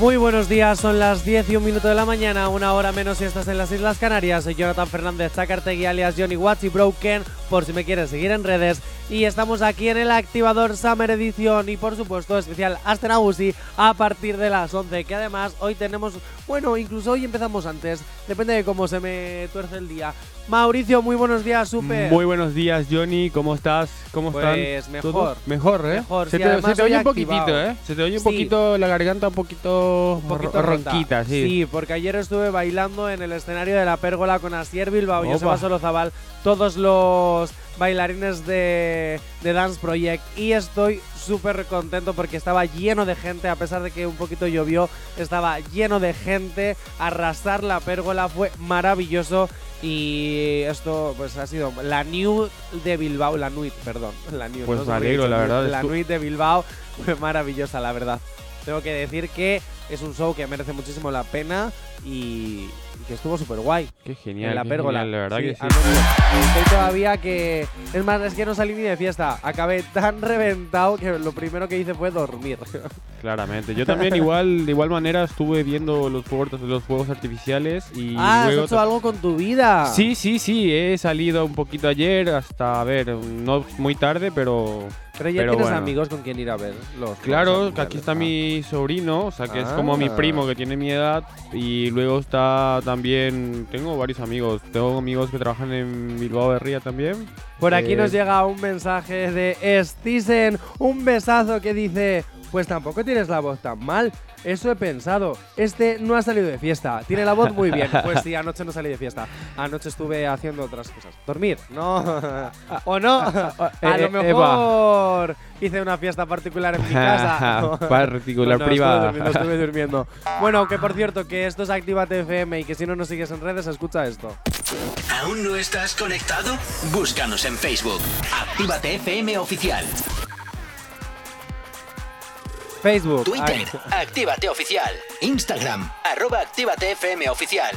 Muy buenos días, son las 10 y un minuto de la mañana, una hora menos si estás en las Islas Canarias. Soy Jonathan Fernández Chacartegui alias Johnny Watts y Broken, por si me quieres seguir en redes. Y estamos aquí en el activador Summer Edition y por supuesto especial Astenagusi a partir de las 11. Que además hoy tenemos, bueno, incluso hoy empezamos antes, depende de cómo se me tuerce el día. Mauricio, muy buenos días, super. Muy buenos días, Johnny. ¿Cómo estás? ¿Cómo Pues están? mejor. ¿Todo? Mejor, ¿eh? Mejor, se sí, te, se oye un activado. poquito, ¿eh? Se te oye un Sí. poquito la garganta, un poquito, un poquito ronquita, sí. porque ayer estuve bailando en el escenario de la pérgola con Asier Bilbao y. Joseba Solozabal, todos los bailarines de, de Dance Project y estoy súper contento porque estaba lleno de gente, a pesar de que un poquito llovió, estaba lleno de gente, arrasar la pérgola fue maravilloso y esto pues ha sido la New de Bilbao, la Nuit, perdón, la New. Pues no me alegro, la verdad, La Nuit de Bilbao fue maravillosa, la verdad. Tengo que decir que es un show que merece muchísimo la pena y que estuvo súper guay. Qué genial, en la qué pérgola. genial, la verdad que sí. Estoy todavía que. Es más, es que no salí ni de fiesta. Acabé tan reventado que lo primero que hice fue dormir. Claramente. Yo también igual, de igual manera estuve viendo los fuegos, los fuegos artificiales y ah, has luego hecho algo con tu vida. Sí, sí, sí, he salido un poquito ayer hasta, a ver, no muy tarde, pero Pero ya pero tienes bueno. amigos con quien ir a ver los. Claro, que aquí está mi sobrino, o sea, que es como mi Ah. primo que tiene mi edad. Y luego está también, tengo varios amigos. Tengo amigos que trabajan en Bilbao de Ría también. Por aquí Eh, nos llega un mensaje de Stisen, un besazo que dice, pues tampoco tienes la voz tan mal. Eso he pensado. Este no ha salido de fiesta. Tiene la voz muy bien. Pues sí, anoche no salí de fiesta. Anoche estuve haciendo otras cosas. Dormir, ¿no? ¿O no? A eh, lo eh, mejor hice una fiesta particular en mi casa. Particular No, no, privada. Estuve durmiendo, estuve durmiendo. Bueno, que por cierto, que esto es Actívate FM y que si no nos sigues en redes, escucha esto. ¿Aún no estás conectado? Búscanos en Facebook. Actívate FM Oficial. Facebook. Twitter. Actívate Oficial. Instagram. Arroba Actívate FM Oficial.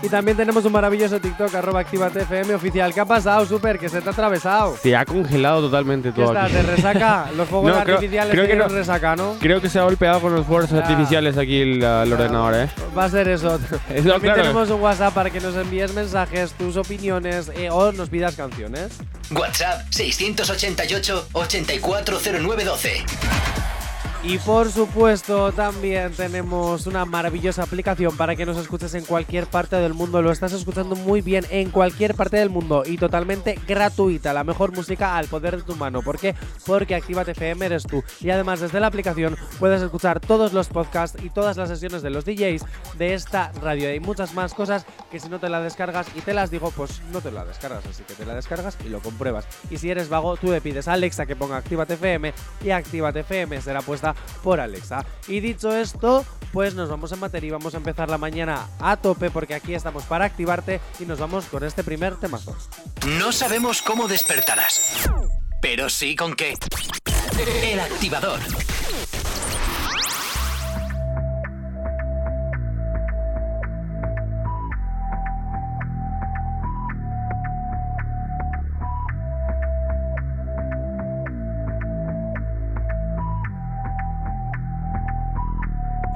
Y también tenemos un maravilloso TikTok, arroba Actívate FM oficial. ¿Qué ha pasado, Super? Que se te ha atravesado. Se ha congelado totalmente ¿Qué todo aquí. ¿De resaca? Los fuegos No, creo- artificiales creo que no. resaca, ¿no? Creo que se ha golpeado con los fuegos Ya. artificiales aquí el, el ordenador, ¿eh? Va a ser eso. Es lo También claro. tenemos un WhatsApp para que nos envíes mensajes, tus opiniones eh, o nos pidas canciones. WhatsApp 688 840912. Y por supuesto también tenemos una maravillosa aplicación para que nos escuches en cualquier parte del mundo. Lo estás escuchando muy bien en cualquier parte del mundo y totalmente gratuita. La mejor música al poder de tu mano. ¿Por qué? Porque Actívate FM eres tú. Y además desde la aplicación puedes escuchar todos los podcasts y todas las sesiones de los DJs de esta radio. Hay muchas más cosas que si no te la descargas y te las digo, pues no te la descargas. Así que te la descargas y lo compruebas. Y si eres vago, tú le pides a Alexa que ponga Actívate FM y Actívate FM será puesta por Alexa. Y dicho esto, pues nos vamos en materia y vamos a empezar la mañana a tope porque aquí estamos para activarte y nos vamos con este primer temazo. No sabemos cómo despertarás, pero sí con qué. El activador.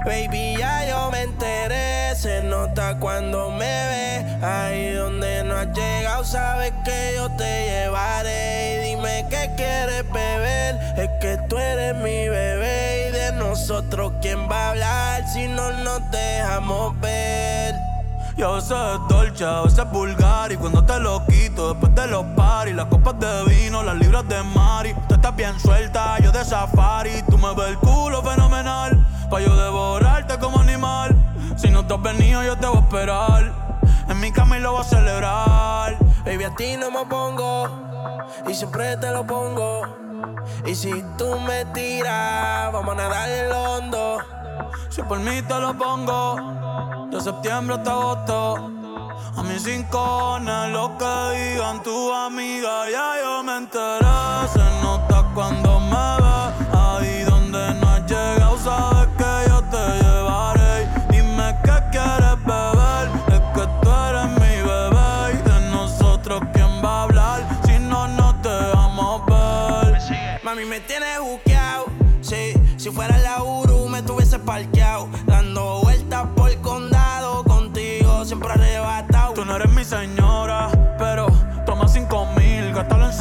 Baby, ya yo me enteré, se nota cuando me ve. Ahí donde no has llegado, sabes que yo te llevaré. Y dime qué quieres beber, es que tú eres mi bebé. Y de nosotros, ¿quién va a hablar si no nos dejamos ver? Yo sé dolce, a veces vulgar Y cuando te lo quito después de los paris Las copas de vino, las libras de Mari Tú estás bien suelta, yo de safari Tú me ves el culo fenomenal Pa' yo devorarte como animal. Si no te has venido yo te voy a esperar. En mi cama y lo voy a celebrar. Baby, a ti no me pongo y siempre te lo pongo. Y si tú me tiras, vamos a nadar el hondo. Si por mí te lo pongo De septiembre hasta agosto. A mis rincones lo que digan tu amiga Ya yo me enteré. Se nota cuando me ves Ahí donde no has llegado sabes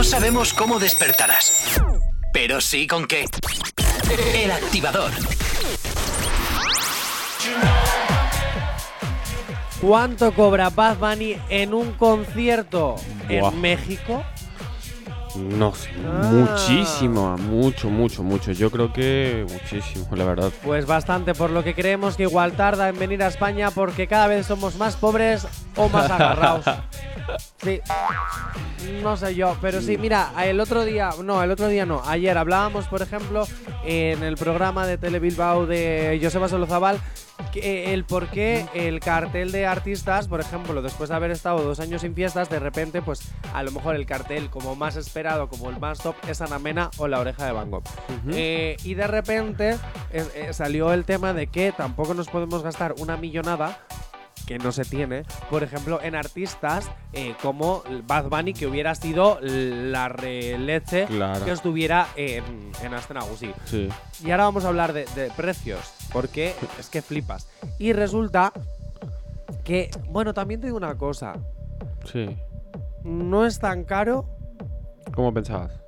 No sabemos cómo despertarás, pero sí con qué. El activador. ¿Cuánto cobra Bad Bunny en un concierto Buah. en México? No sé, Ah. muchísimo, mucho, mucho, mucho. Yo creo que muchísimo, la verdad. Pues bastante, por lo que creemos que igual tarda en venir a España porque cada vez somos más pobres o más agarrados. Sí. No sé yo, pero sí, mira, el otro día, no, el otro día no, ayer hablábamos, por ejemplo, en el programa de Tele Bilbao de Joseba Solozabal, que, eh, el por qué el cartel de artistas, por ejemplo, después de haber estado dos años sin fiestas, de repente, pues a lo mejor el cartel como más esperado, como el más top, es Ana Mena o La Oreja de Van Gogh. Eh, y de repente eh, eh, salió el tema de que tampoco nos podemos gastar una millonada que no se tiene, por ejemplo, en artistas eh, como Bad Bunny, que hubiera sido la releche Claro. que estuviera en, en Astenagusi. Sí. Y ahora vamos a hablar de, de precios, porque es que flipas. Y resulta que, bueno, también te digo una cosa, Sí. no es tan caro ¿Cómo pensabas?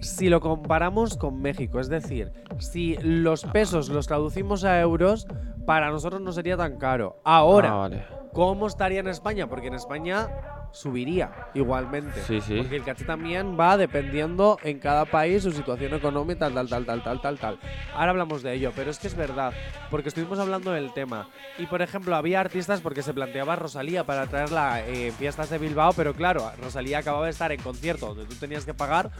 si lo comparamos con México. Es decir, si los pesos los traducimos a euros, para nosotros no sería tan caro. Ahora, Ah, vale. ¿cómo estaría en España? Porque en España subiría igualmente. Sí, sí. Porque el caché también va dependiendo en cada país su situación económica, tal, tal, tal, tal, tal, tal. Ahora hablamos de ello, pero es que es verdad, porque estuvimos hablando del tema. Y por ejemplo, había artistas porque se planteaba Rosalía para traerla eh, en fiestas de Bilbao, pero claro, Rosalía acababa de estar en concierto donde tú tenías que pagar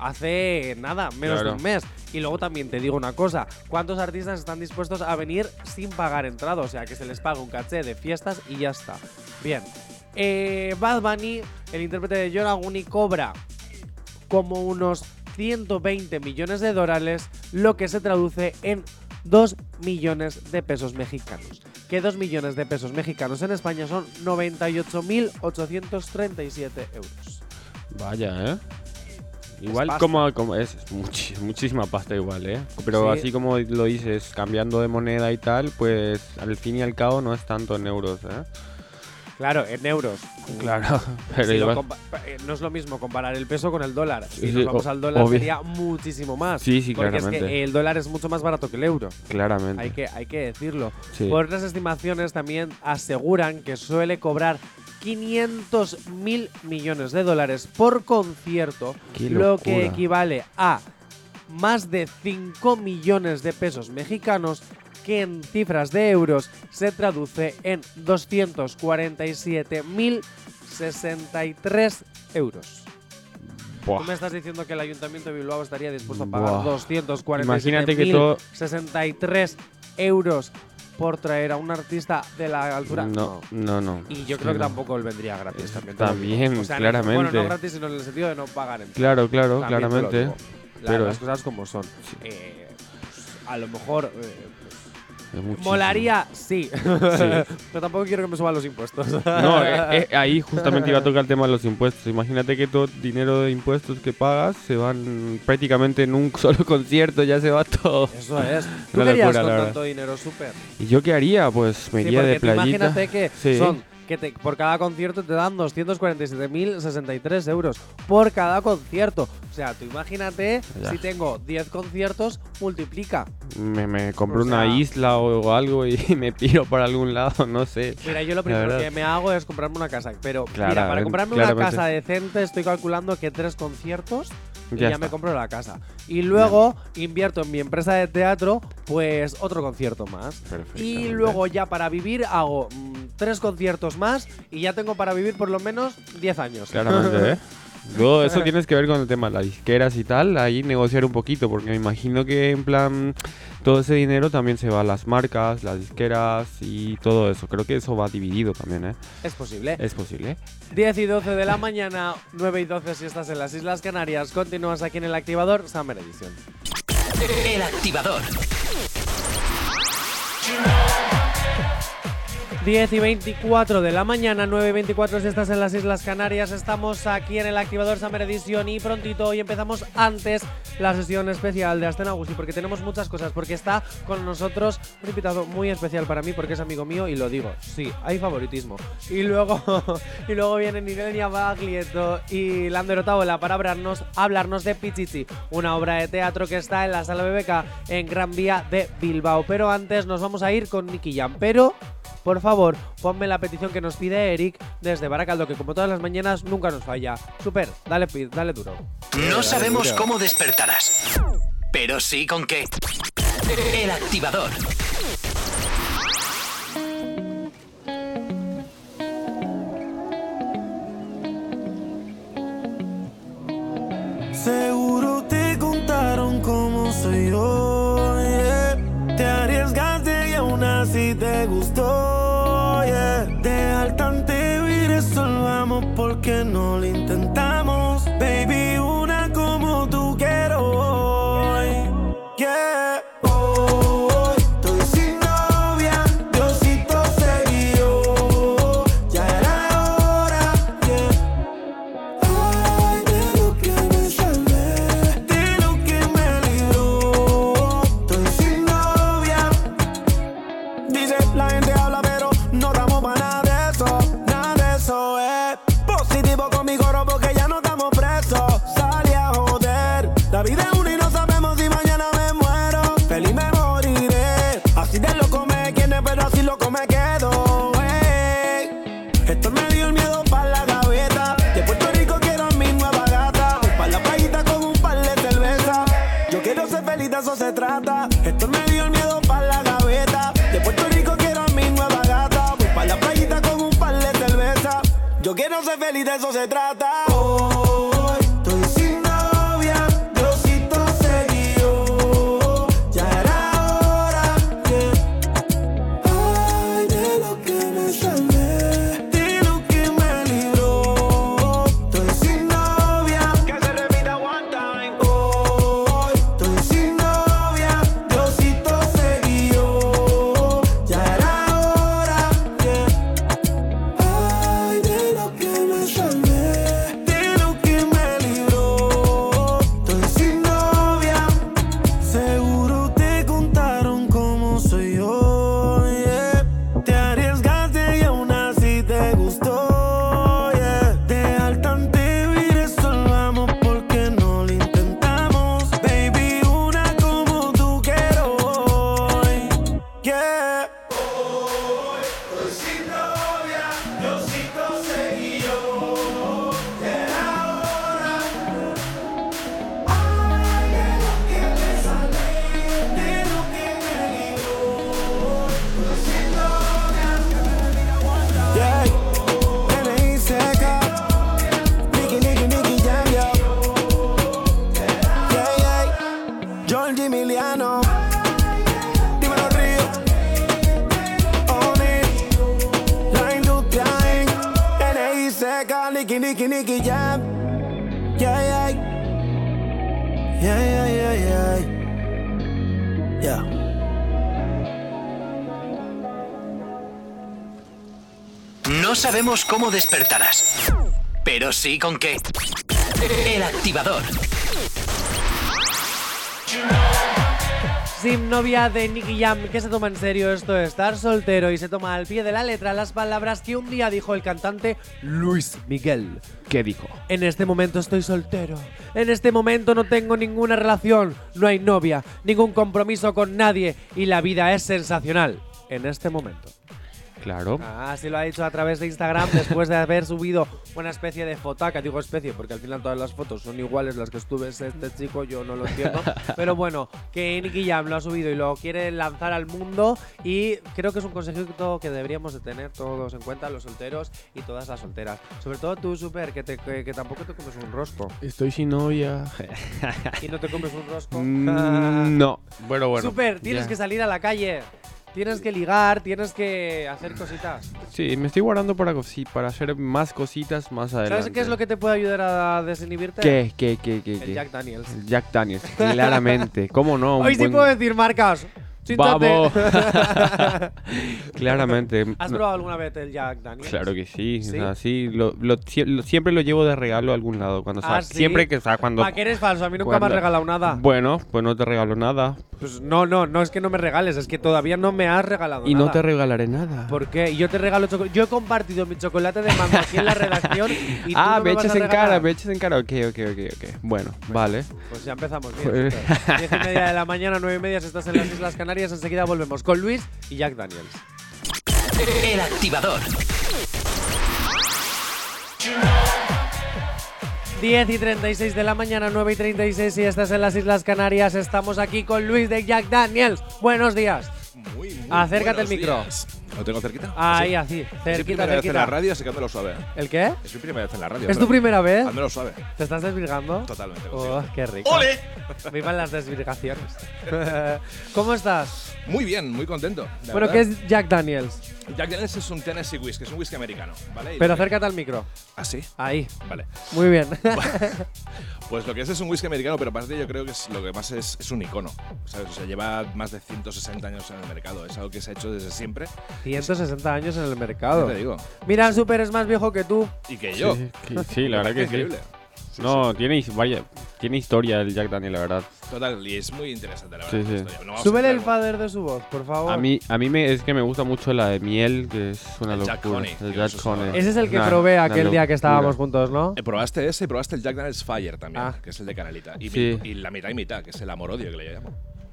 hace nada, menos Claro. de un mes. Y luego también te digo una cosa, ¿cuántos artistas están dispuestos a venir sin pagar entrada? O sea, que se les paga un caché de fiestas y ya está. Bien. Eh, Bad Bunny, el intérprete de Yoraguni, cobra como unos 120 millones de dólares, lo que se traduce en 2 millones de pesos mexicanos. Que 2 millones de pesos mexicanos en España son 98.837 euros. Vaya, ¿eh? Igual como, como es, muchísima pasta igual, ¿eh? Pero Sí. así como lo dices, cambiando de moneda y tal, pues al fin y al cabo no es tanto en euros, ¿eh? Claro, en euros. Claro, pero Si lo eh, no es lo mismo comparar el peso con el dólar. Si Sí, nos vamos al dólar obvio. sería muchísimo más. Sí, sí, porque es claramente. que el dólar es mucho más barato que el euro. claramente. Hay que, hay que decirlo. Sí. Por otras estimaciones también aseguran que suele cobrar 500 mil millones de dólares por concierto, lo que equivale a más de 5 millones de pesos mexicanos, que en cifras de euros se traduce en 247 mil 63 euros. Buah. Tú me estás diciendo que el Ayuntamiento de Bilbao estaría dispuesto a pagar 247 Imagínate que todo- 63 euros por traer a un artista de la altura. No, no, no. Y yo creo que no. tampoco él vendría gratis también. También, O sea, no- Bueno, claramente. no gratis, sino en el sentido de no pagar en Claro, claro, También claramente. La- Pero- las cosas como son. Eh, a lo mejor eh. Molaría, sí. Pero tampoco quiero que me suban los impuestos. No, eh, eh, ahí justamente iba a tocar el tema de los impuestos. Imagínate que todo el dinero de impuestos que pagas se van prácticamente en un solo concierto, ya se va todo. Eso es. ¿Tú querías locura, con tanto dinero súper? ¿Y yo qué haría? Pues me Sí, iría de playita. imagínate que Sí. son que te- por cada concierto te dan 247.063 euros por cada concierto. O sea, tú imagínate Ya. si tengo 10 conciertos, multiplica. Me, me compro O una isla o, algo y me piro por algún lado, no sé. Mira, yo lo primero que me hago es comprarme una casa. Pero mira, para Claramente, comprarme una casa decente estoy calculando que tres conciertos y Ya me compro la casa. Y luego invierto en mi empresa de teatro, pues otro concierto más. Y luego ya para vivir hago mm, tres conciertos más y ya tengo para vivir por lo menos 10 años. Claramente, ¿eh? Luego eso tienes que ver con el tema de las disqueras y tal, ahí negociar un poquito, porque me imagino que en plan todo ese dinero también se va a las marcas, las disqueras y todo eso. Creo que eso va dividido también, ¿eh? Es posible. Es posible. 10 y 12 de la mañana, 9 y 12 si estás en las Islas Canarias. Continúas aquí en el activador Summer Edition. El activador. 10 y 24 de la mañana, 9 y 24 si estás en las Islas Canarias. Estamos aquí en el activador Summer Edition y prontito hoy empezamos antes la sesión especial de Astena Agusi porque tenemos muchas cosas. Porque está con nosotros un invitado muy especial para mí porque es amigo mío y lo digo. Sí, hay favoritismo. Y luego, y luego vienen Irenia Baglietto y Lander Otaola para hablarnos, hablarnos de Pichichi, una obra de teatro que está en la sala BBK en Gran Vía de Bilbao. Pero antes nos vamos a ir con Nicky Jam. Pero por favor, ponme la petición que nos pide Eric desde Baracaldo, que como todas las mañanas nunca nos falla. Super, dale, dale duro. No sabemos cómo despertarás, pero sí con qué. El activador. Seguro te contaron cómo soy yo. Porque no lo feliz, de eso se trata. Sabemos cómo despertarás, pero sí con qué. El activador. Sin novia de Nicky Jam, que se toma en serio esto de estar soltero y se toma al pie de la letra las palabras que un día dijo el cantante Luis Miguel. ¿Qué dijo? En este momento estoy soltero. En este momento no tengo ninguna relación, no hay novia, ningún compromiso con nadie y la vida es sensacional. En este momento. Claro. Ah, sí lo ha dicho a través de Instagram después de haber subido una especie de fotaca. Digo especie porque al final todas las fotos son iguales las que estuve este chico, yo no lo entiendo. Pero bueno, que Nicky Jam lo ha subido y lo quiere lanzar al mundo y creo que es un consejito que deberíamos de tener todos en cuenta, los solteros y todas las solteras. Sobre todo tú, Super, que, te- que, que tampoco te comes un rosco. Estoy sin novia. Y no te comes un rosco. Mm, no. Bueno, bueno. Super, tienes que salir a la calle. Tienes que ligar, tienes que hacer cositas. Sí, me estoy guardando para, cosi- para hacer más cositas más adelante. ¿Sabes qué es lo que te puede ayudar a desinhibirte? ¿Qué? ¿Qué? ¿Qué? ¿Qué? El qué? Jack Daniels. El Jack Daniels, claramente. ¿Cómo no? Un Hoy sí buen- puedo decir marcas. ¡Vamos! claramente. ¿Has No, probado alguna vez el Jack Daniels? Claro que sí. ¿Sí? O sea, sí, lo, lo- sie- lo- siempre lo llevo de regalo a algún lado. Cuando ¿Ah, sa- sí? Siempre que, o sea, cuando... ¿Para qué eres falso? A mí nunca me has cuando- regalado nada. Bueno, pues no te regalo nada. Pues no, no, no es que no me regales, es que todavía no me has regalado Y nada. no te regalaré nada. ¿Por qué? Y yo te regalo chocolate. Yo he compartido mi chocolate de mango aquí en la redacción y tú ah, no me me vas echas a en regalar. cara, me echas en cara. Ok, ok, ok, ok. Bueno, vale. Pues ya empezamos bien. Pues-. Diez y media de la mañana, nueve y media, si estás en las Islas Canarias. Enseguida volvemos con Luis y Jack Daniels. El activador. 10 y 36 de la mañana, 9 y 36 si estás en las Islas Canarias. Estamos aquí con Luis de Jack Daniels. Buenos días. Muy, muy Acércate buenos el micro. días. ¿Lo tengo cerquita? Ahí, Sí. así. Es mi Cerquita, primera vez en la cerquita. radio, así que hazmelo suave. ¿El qué? Es mi primera vez en la radio. ¿Es tu primera vez? Hazmelo suave. ¿Te estás desvirgando? Totalmente. Oh, qué rico. ¡Ole! Vivan las desvirgaciones. ¿Cómo estás? Muy bien, muy contento. la Bueno, verdad. ¿qué es Jack Daniels? Jack Daniels es un Tennessee Whiskey, es un whisky americano, ¿vale? Y Pero lo que- acércate al micro. ¿Ah, sí? Ahí. Vale. Muy bien. Pues lo que es es un whisky americano, pero aparte yo creo que es, lo que más es, es un icono. ¿sabes? O sea, lleva más de 160 años en el mercado. Es algo que se ha hecho desde siempre. 160 años en el mercado. te digo. Mira, Super es más viejo que tú. Y que yo. Sí, que- sí, la verdad que sí. Increíble. No, tiene, vaya, tiene historia el Jack Daniel, la verdad. Total, y es muy interesante, la Sí, verdad. sí. historia. No Súbele el fader de su voz, por favor. A mí, a mí me, es que me gusta mucho la de miel, que es una El locura. Jack Honey, El Jack. Ese es el que probé aquel día que estábamos juntos, ¿no? Eh, probaste ese y probaste el Jack Daniels Fire también, Ah. que es el de Canelita. Y, Sí. y la mitad y mitad, que es el amor-odio que le llamo.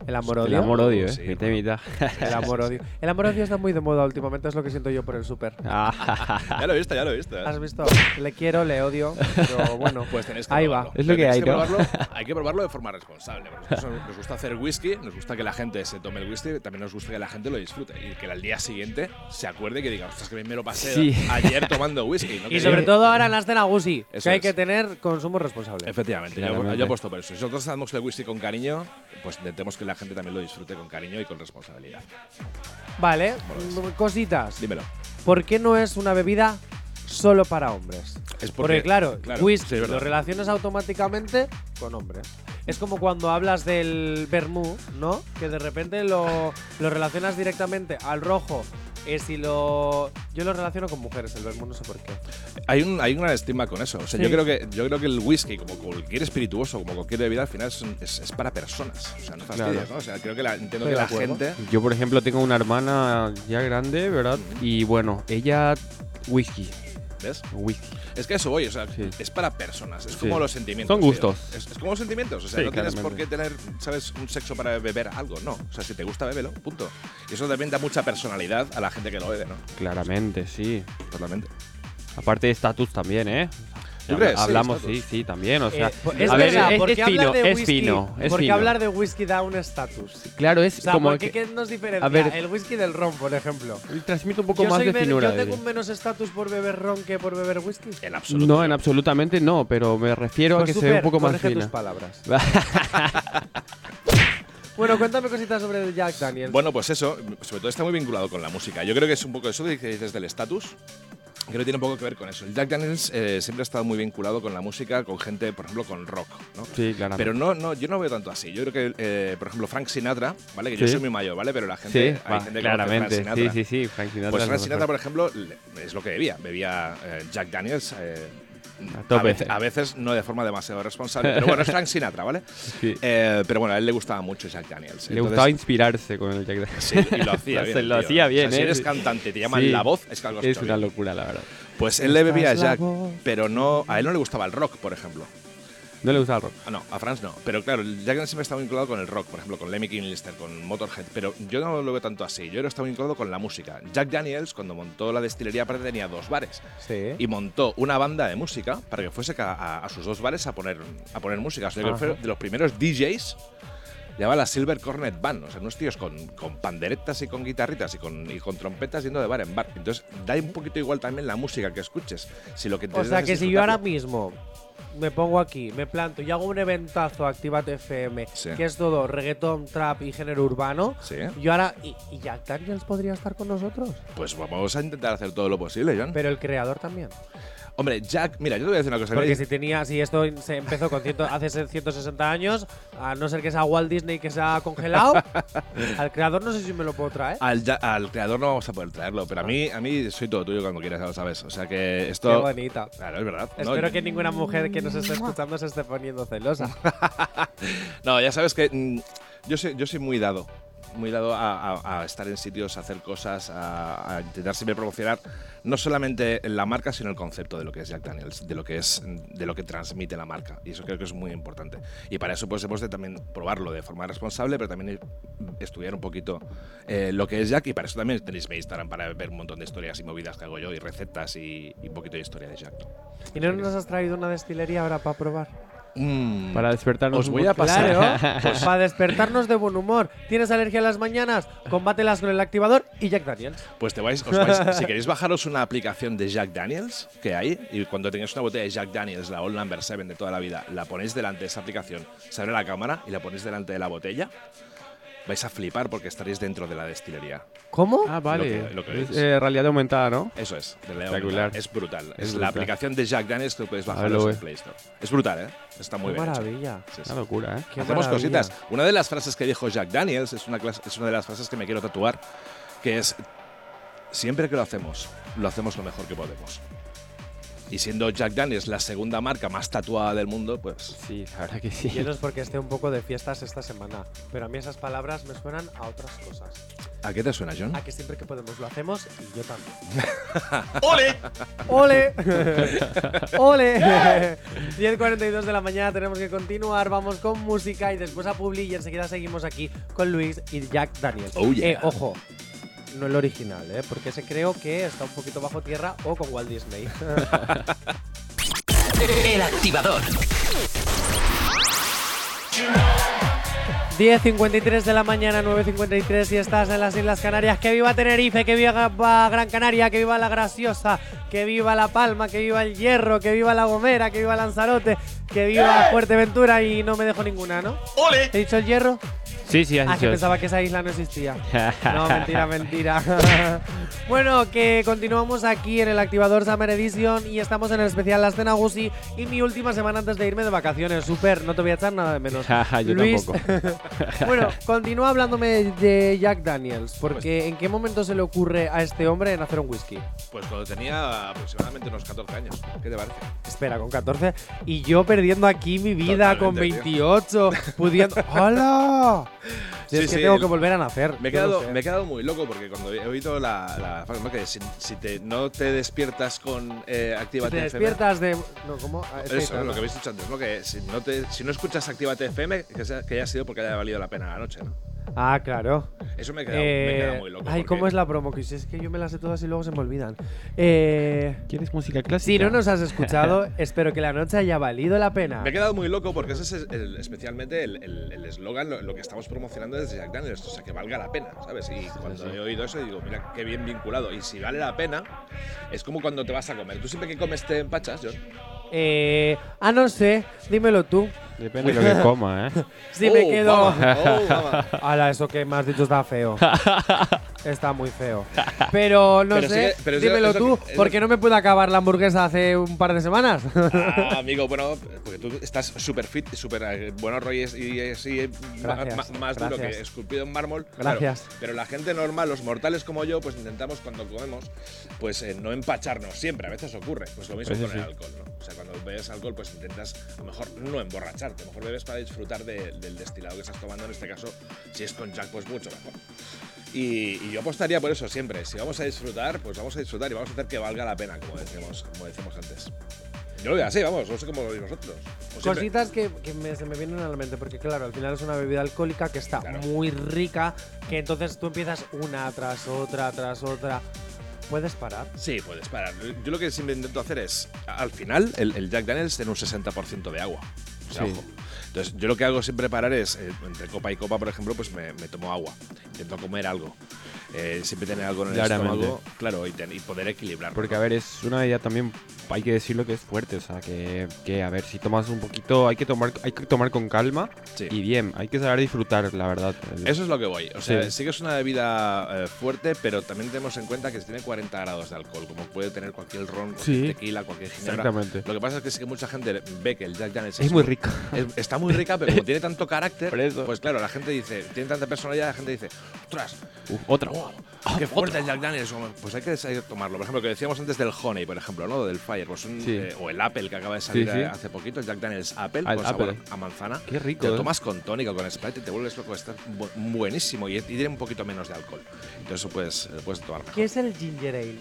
El amor El odio. amor odio, eh. Sí, mitad y mitad. El amor odio. El amor odio está muy de moda últimamente, es lo que siento yo por el Super. Ah, ya lo he visto, ya lo he visto. ¿eh? ¿Has visto? Le quiero, le odio, pero bueno. Pues tenéis que Ahí probarlo. va. Es lo que hay, tenéis ¿no? probarlo- hay que probarlo de forma responsable. nos gusta hacer whisky, nos gusta que la gente se tome el whisky, también nos gusta que la gente lo disfrute y que al día siguiente se acuerde que diga, ostras, que bien me lo pasé Sí. ayer tomando whisky. ¿no? Y Que sobre yo- todo ahora en Astena Gusi, que Eso hay es. que tener consumo responsable. Efectivamente, yo, yo apuesto por eso. Si nosotros damos el whisky con cariño, pues intentemos que la gente también lo disfrute con cariño y con responsabilidad. Vale, cositas. Dímelo. ¿Por qué no es una bebida solo para hombres? Es Porque, claro, claro, whisky sí, lo relacionas automáticamente con hombres. Es como cuando hablas del vermú, ¿no? Que de repente lo, lo relacionas directamente al rojo. Es si lo. Yo lo relaciono con mujeres, el vermú, no sé por qué. Hay un, hay una estima con eso. O sea, Sí. yo creo que yo creo que el whisky, como cualquier espirituoso, como cualquier bebida, al final es, es- es para personas. O sea, no fastidies, Claro. ¿no? O sea, creo que la, entiendo Estoy que la acuerdo. gente. Yo, por ejemplo, tengo una hermana ya grande, ¿verdad? Y bueno, ella. Whisky. ¿Ves? Whisky. Es que eso voy, o sea, Sí. es para personas, es Sí. como los sentimientos. Son gustos. Es, es como los sentimientos, o sea, Sí, no tienes por qué tener, ¿sabes?, un sexo para beber algo, no. O sea, si te gusta, bébelo, punto. Y eso también da mucha personalidad a la gente que lo bebe, ¿no? Claramente, sí. Totalmente. Aparte de estatus también, ¿eh? ¿Tú crees? Sí, Hablamos, sí, sí, también. O sea, Eh, pues es a ver, verdad, es, ¿por es qué fino, hablar de es whisky? fino, es ¿Por qué fino. hablar de whisky da un estatus? Claro, es O sea, como ¿por qué, que qué nos diferencia A ver. el whisky del ron, por ejemplo? transmite un poco Yo, más de finura. yo tengo un menos estatus por beber ron que por beber whisky. En absoluto. No, en absolutamente no, pero me refiero a Pues que se ve un super, poco más corrige tus fina. palabras. Bueno, cuéntame cositas sobre el Jack Daniels. Bueno, pues eso, sobre todo está muy vinculado con la música. Yo creo que es un poco eso de que dices del estatus. Creo que tiene un poco que ver con eso. El Jack Daniels eh, siempre ha estado muy vinculado con la música, con gente, por ejemplo, con rock, ¿no? Sí, claramente. Pero no, no, yo no veo tanto así. Yo creo que, eh, por ejemplo, Frank Sinatra, ¿vale? Que yo Sí. soy muy mayor, ¿vale? Pero la Sí, gente, hay va, gente que a Frank claramente. Sinatra. Sí, sí, sí. Frank Sinatra. Pues es Frank Sinatra, por ejemplo, es lo que bebía. Bebía eh, Jack Daniels. A tope. veces, a veces no de forma demasiado responsable, pero bueno, es Frank Sinatra, ¿vale? Sí. Eh, pero bueno, a él le gustaba mucho Jack Daniels. Le Entonces- gustaba inspirarse con el Jack Daniels. Sí, y lo hacía bien. Lo hacía bien, O sea, Si ¿eh? eres cantante y te llaman Sí. la voz, es que algo Es una bien. locura, la verdad. Pues él le bebía a Jack, pero no, a él no le gustaba el rock, por ejemplo. No le gusta el rock. Ah, no, a Franz no. Pero claro, el Jack Daniels siempre estaba vinculado con el rock, por ejemplo, con Lemmy Kilmister, con Motorhead. Pero yo no lo veo tanto así. Yo creo estaba vinculado con la música. Jack Daniels, cuando montó la destilería, aparte tenía dos bares. Sí. Y montó una banda de música para que fuese a, a sus dos bares a poner, a poner música. O sea, Ajá. fue de los primeros DJs. Llamaba la Silver Cornet Band, o sea, unos tíos con, con panderetas y con guitarritas y con, y con trompetas yendo de bar en bar. Entonces, da un poquito igual también la música que escuches. Si lo que O sea que si yo ahora mismo me pongo aquí, me planto y hago un eventazo a Activate FM, Sí. que es todo reggaetón, trap y género urbano, Sí. yo ahora. ¿Y, y Jack Daniels podría estar con nosotros? Pues vamos a intentar hacer todo lo posible, John. Pero el creador también. Hombre, Jack, mira, yo te voy a decir una cosa. Porque si tenía, si esto se empezó con ciento, hace 160 años, a no ser que sea Walt Disney que se ha congelado, al creador no sé si me lo puedo traer. al, creador no vamos a poder traerlo, pero a mí, a mí soy todo tuyo cuando quieras, ya lo sabes. O sea que esto. Qué bonita. Claro, es verdad. No, Espero yo- que ninguna mujer que nos esté escuchando se esté poniendo celosa. No, ya sabes que mm, yo, soy, yo soy muy dado. Muy dado a, a- a estar en sitios, a hacer cosas, a, a intentar siempre promocionar no solamente la marca, sino el concepto de lo que es Jack Daniels, de lo que es, de lo que transmite la marca. Y eso creo que es muy importante. Y para eso pues hemos de también probarlo de forma responsable, pero también estudiar un poquito eh, lo que es Jack. Y para eso también tenéis mi Instagram para ver un montón de historias y movidas que hago yo, y recetas y, y un poquito de historia de Jack. ¿Y no nos has traído una destilería ahora para probar? Mm, Para despertarnos Os voy a pasar. Claro, para despertarnos de buen humor. ¿Tienes alergia a las mañanas? Combátelas con el activador y Jack Daniels. Pues te vais, os vais- si queréis bajaros una aplicación de Jack Daniels que hay, y cuando tengáis una botella de Jack Daniels, la All Number 7 de toda la vida, la ponéis delante de esa aplicación, se abre la cámara y la ponéis delante de la botella, vais a flipar porque estaréis dentro de la destilería. ¿Cómo? Ah, vale. Lo que- lo que es es. eh, realidad aumentada, ¿no? Eso es, Espectacular. Es brutal. Es, Es la aplicación de Jack Daniels que podéis bajar en. Play Store. Es brutal, ¿eh? Está muy Qué bien. maravilla. Sí, sí. Una locura, ¿eh? Qué Hacemos maravilla. cositas. Una de las frases que dijo Jack Daniels es una, clas- es una de las frases que me quiero tatuar, que es, siempre que lo hacemos, lo hacemos lo mejor que podemos. Y siendo Jack Daniels la segunda marca más tatuada del mundo, pues Sí, la verdad que sí. Yo no es porque esté un poco de fiestas esta semana, pero a mí esas palabras me suenan a otras cosas. ¿a qué te suena, John? A que siempre que podemos lo hacemos y yo también. ¡Ole! ¡Ole! ¡Ole! 10.42 de la mañana tenemos que continuar. Vamos con música y después a Publi y enseguida seguimos aquí con Luis y Jack Daniels. Oh, yeah. Eh, ojo, no el original, ¿eh? Porque ese creo que está un poquito bajo tierra o con Walt Disney. El activador. 10.53 de la mañana, 9.53 y estás en las Islas Canarias. ¡Que viva Tenerife! ¡Que viva Gran Canaria! ¡Que viva La Graciosa! ¡Que viva La Palma! ¡Que viva El Hierro! ¡Que viva La Gomera! ¡Que viva Lanzarote! ¡Que viva Fuerteventura! Y no me dejo ninguna, ¿no? ¡Ole! ¿He dicho El Hierro? Sí, sí, has Ah, que pensaba que esa isla no existía. No, mentira, mentira. bueno, que continuamos aquí en el Activador Summer Edition y estamos en el especial La Escena Gusi y mi última semana antes de irme de vacaciones. Super, no te voy a echar nada de menos. Yo Luis, tampoco. bueno, continúa hablándome de Jack Daniels, porque ¿en qué momento se le ocurre a este hombre en hacer un whisky? Pues cuando tenía aproximadamente unos 14 años. ¿Qué te parece? Espera, con 14 y yo perdiendo aquí mi vida con Totalmente, 28, pudiendo. ¡Hola! Si Sí, es que sí, tengo el- que volver a nacer. Me he, quedado, sé. me he quedado muy loco porque cuando he oído la, que si, si te, no te despiertas con eh, Si Actívate te FM, despiertas de. No, ¿cómo? Ah, es Eso, lo que habéis dicho antes, ¿no? Que si no, te, si no escuchas Actívate FM, que, sea- que haya sido porque haya valido la pena la noche, ¿no? Ah, claro. Eso me he Eh, muy loco. ay, porque- ¿cómo es la promo? Que si es que yo me las sé todas y luego se me olvidan. Eh, ¿Quieres música clásica? si no nos has escuchado, espero que la noche haya valido la pena. Me he quedado muy loco porque ese es el- especialmente el el- el eslogan, lo, lo que estamos promocionando desde Jack Daniels, o sea, que valga la pena, ¿sabes? Y cuando he oído eso digo, mira, qué bien vinculado. Y si vale la pena, es como cuando te vas a comer. ¿Tú siempre que comes te empachas, John? Eh, ah, no sé, dímelo tú. Depende de lo que coma, ¿eh? Si me Oh, quedo. vamos, oh, eso que me has dicho está feo. está muy feo. Pero no Pero sí sé, que- pero es- dímelo tú, que- es ¿por lo- qué no me pude acabar la hamburguesa hace un par de semanas? Ah, amigo, bueno, porque tú estás súper fit, súper eh, bueno rollo y, así eh, ma- Gracias, ma- más duro gracias. que esculpido en mármol. claro. Gracias. pero la gente normal, los mortales como yo, pues intentamos cuando comemos, pues eh, no empacharnos siempre. A veces ocurre. Pues lo mismo con el sí. alcohol, ¿no? O sea, cuando bebes alcohol, pues intentas a lo mejor no emborracharte, a lo mejor bebes para disfrutar de- del destilado que estás tomando. En este caso, si es con Jack, pues mucho mejor. Y, y yo apostaría por eso siempre. Si vamos a disfrutar, pues vamos a disfrutar y vamos a hacer que valga la pena, como decíamos, como decíamos antes. Yo lo veo así, vamos, no sé cómo lo veis vosotros. Cositas que, que me- se me vienen a la mente, porque claro, al final es una bebida alcohólica que está Claro. muy rica, que entonces tú empiezas una tras otra, tras otra. ¿Puedes parar? Sí, puedes parar. Yo lo que siempre intento hacer es, al final, el, el Jack Daniels tiene un 60% de agua. O sea, Sí. ojo. Entonces, yo lo que hago siempre parar es, eh, entre copa y copa, por ejemplo, pues me, me tomo agua. Intento comer algo. Eh, siempre tener algo en el Claramente. estómago, claro, y, ten- y poder equilibrar. Porque, a ver, es una idea también, hay que decirlo que es fuerte, o sea, que, que, a ver, si tomas un poquito, hay que tomar, hay que tomar con calma Sí. y bien, hay que saber disfrutar, la verdad. Eso es lo que voy. O sea, sí, Sí. que es una bebida eh, fuerte, pero también tenemos en cuenta que tiene 40 grados de alcohol, como puede tener cualquier ron, cualquier Sí. tequila, cualquier ginebra. Exactamente. Lo que pasa es que sí que mucha gente ve que el Jack Daniels Es muy rica. es- está muy rica, pero como tiene tanto carácter, Por eso. pues claro, la gente dice, tiene tanta personalidad, la gente dice, ostras, Uf, otra. oh, qué fuerte el Jack Daniels. Pues hay que tomarlo. Por ejemplo, lo que decíamos antes del Honey, por ejemplo, ¿no? Del Fire, pues un, Sí. eh, o el Apple que acaba de salir Sí, sí. hace poquito, el Jack Daniels Apple, Ah, con sabor Apple. a manzana. Qué rico, Te lo ¿eh? tomas con tónica o con Sprite y te vuelves loco, está bu- buenísimo y, y tiene un poquito menos de alcohol. Entonces eso puedes, eh, puedes tomar mejor. ¿Qué es el ginger ale?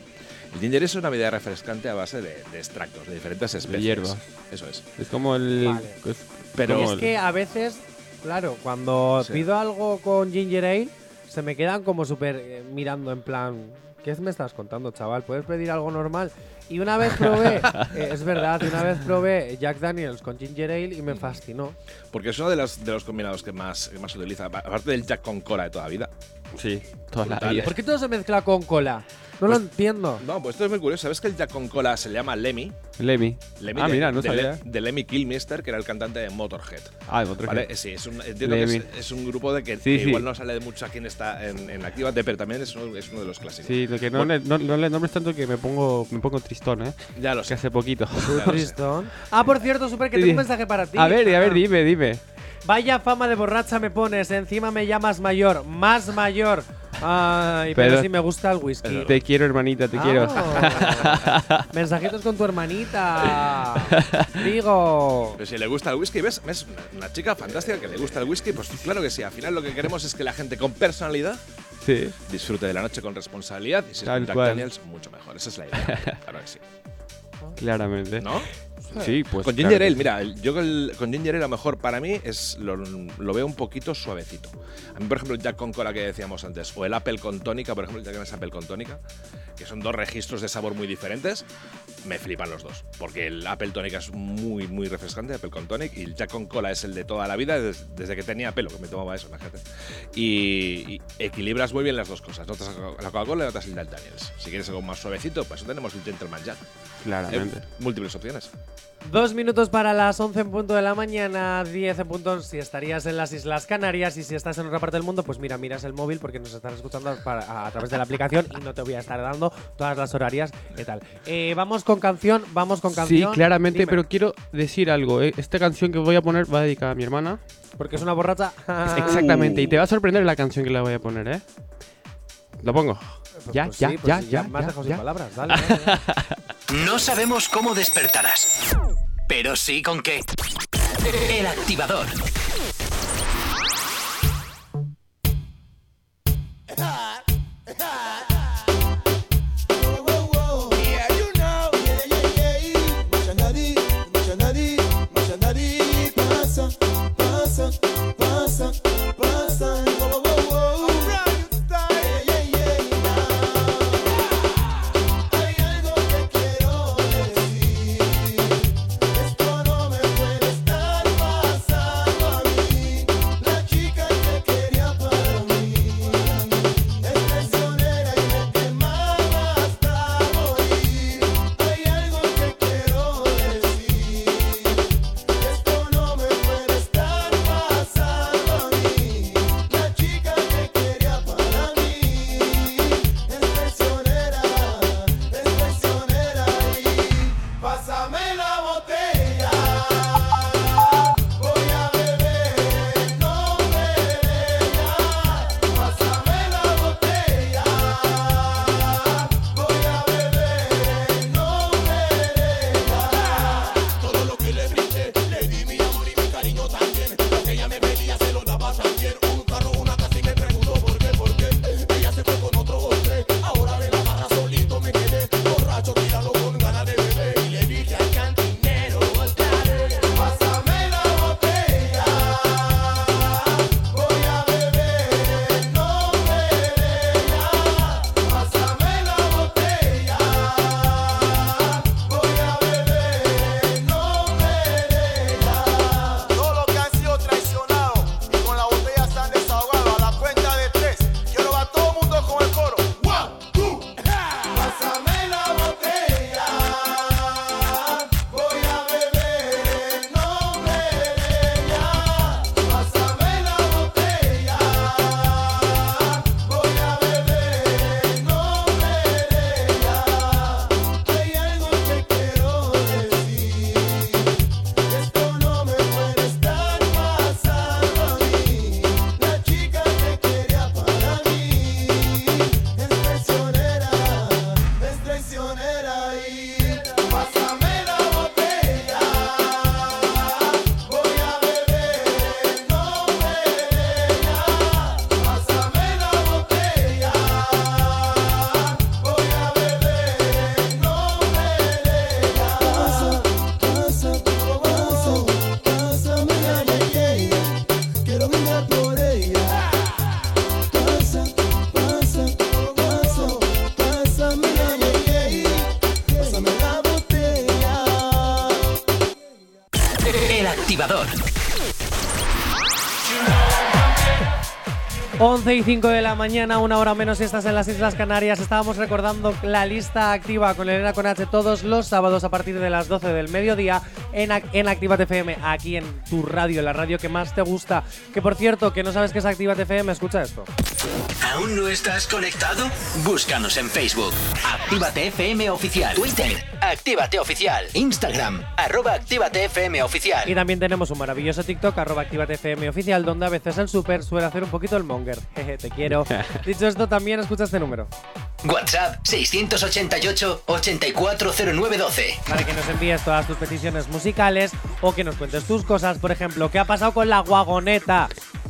El ginger es una bebida refrescante a base de, de extractos, de diferentes especies. hierbas. Eso es. Es como el. Vale. es Pero- Y es el- que a veces, claro, cuando Sí. pido algo con ginger ale, se me quedan como súper eh, mirando en plan, ¿qué me estás contando, chaval? ¿Puedes pedir algo normal? Y una vez probé, eh, es verdad, una vez probé Jack Daniels con ginger ale y me fascinó. Porque es uno de los, de los combinados que más, que más se utiliza. Aparte del Jack con cola de toda la vida. Sí, toda la Brutal. vida. ¿Por qué todo se mezcla con cola? No lo entiendo. No, pues esto es muy curioso. ¿Sabes que el Jack con cola se llama Lemmy? Lemmy. Lemmy ah, de, mira, no de, sabía. Le- de Lemmy Kilmister, que era el cantante de Motorhead. Ah, otro ¿Vale? que- Sí, es un, entiendo que es, un grupo de que, Sí, que sí. igual no sale de mucho aquí en, esta, en, en Activa, pero también es uno, es uno de los clásicos. Sí, lo que no, Bueno. le, no, no le nombres tanto que me pongo, me pongo tristón, ¿eh? Ya lo Que sé. hace poquito. Tristón. Ah, por cierto, super que Sí, tengo un mensaje para ti. A ver, a ver, dime, dime. Vaya fama de borracha me pones, encima me llamas mayor, más mayor. Ay, pero, Pero- sí me gusta el whisky. Te quiero, hermanita, te quiero. Mensajitos con tu hermanita. Digo. Pero si le gusta el whisky, ¿ves? ¿Ves? Una, una chica fantástica que le gusta el whisky, pues claro que sí. Al final lo que queremos es que la gente con personalidad Sí. disfrute de la noche con responsabilidad y si es Tal con Jack cual. Daniels, mucho mejor. Esa es la idea. Claro que sí. Claramente. ¿No? Sí, pues. con claro Ginger que Ale, mira, yo con, Ginger Ale a lo mejor para mí es lo, lo veo un poquito suavecito. A mí, por ejemplo, el Jack con cola que decíamos antes, o el Apple con tónica, por ejemplo, el Jack Apple con tónica, que son dos registros de sabor muy diferentes, me flipan los dos. Porque el Apple tónica es muy, muy refrescante, Apple con tonic, y el Jack con cola es el de toda la vida, des- desde, que tenía pelo, que me tomaba eso, imagínate. Y, y equilibras muy bien las dos cosas. Notas la Coca-Cola y notas el Jack Daniels. Si quieres algo más suavecito, pues tenemos el Gentleman Jack. Claramente. Eh, múltiples opciones. Dos minutos para las 11 en punto de la mañana, 10 en punto si estarías en las Islas Canarias y si estás en otra parte del mundo, pues mira, miras el móvil porque nos estás escuchando para- a, través de la aplicación y no te voy a estar dando todas las horarias y tal. Eh, vamos con canción, vamos con Sí, canción. claramente, Dime, pero quiero decir algo. ¿eh? Esta canción que voy a poner va dedicada a mi hermana. Porque es una borracha. Exactamente, y te va a sorprender la canción que le voy a poner, ¿eh? Lo pongo. Ya, Pues ya, sí, pues ya, sí, ya, ya, ya. sin palabras, dale, dale, dale. No sabemos cómo despertarás, pero sí con qué. El activador. 11 y 5 de la mañana, una hora menos si estás en las Islas Canarias. Estábamos recordando la lista activa con Elena con H todos los sábados a partir de las 12 del mediodía en, en FM, aquí en tu radio, la radio que más te gusta. Que por cierto, que no sabes qué es Actívate FM, escucha esto. ¿Aún no estás conectado? Búscanos en Facebook. Actívate FM Oficial. Twitter. Actívate Oficial. Instagram. Arroba Actívate FM Oficial. Y también tenemos un maravilloso TikTok, arroba Actívate FM oficial, donde a veces el super suele hacer un poquito el monger. Jeje, te quiero. Dicho esto, también escucha este número. WhatsApp 688-840912. Para que nos envíes todas tus peticiones musicales o que nos cuentes tus cosas. Por ejemplo, ¿qué ha pasado con la guagoneta?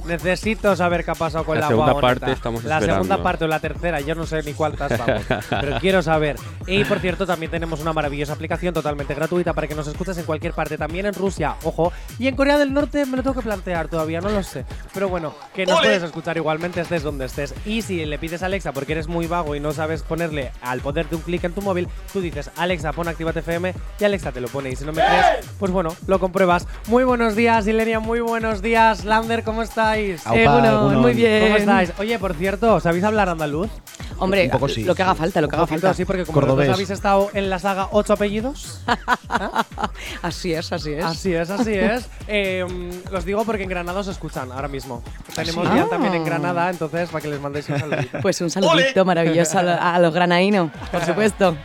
Necesito saber qué ha pasado con La la, segunda guagoneta. parte estamos La esperando. segunda parte o la tercera, yo no sé ni cuántas vamos, pero quiero saber. Y por cierto, también tenemos una maravillosa aplicación totalmente gratuita para que nos escuches en cualquier parte, también en Rusia, ojo. Y en Corea del Norte me lo tengo que plantear todavía, no lo sé. Pero bueno, que nos puedes escuchar igualmente estés donde estés. Y si le pides a Alexa porque eres muy vago y no sabes ponerle al poder de un clic en tu móvil, tú dices, Alexa, pon Actívate FM y Alexa te lo pone. Y si no me crees, pues bueno, lo compruebas. Muy buenos días, Ilenia, muy buenos días. Lander, ¿cómo estáis? Aupa, Egunon, egunon. muy bien. ¿Cómo estáis? Oye, por cierto, ¿sabéis hablar andaluz? Hombre, Un poco sí. lo que haga falta, lo que haga poquito, falta. Sí, porque como Cordobés. habéis estado en la saga Ocho Apellidos. Así es, así es. Así es, así es. Eh, los digo porque en Granada os escuchan ahora mismo. Tenemos sí? ya Ah. también en Granada, entonces para que les mandéis un saludito. Pues un saludito maravilloso a, lo- a los granaínos, por supuesto.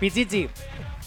Pichichi,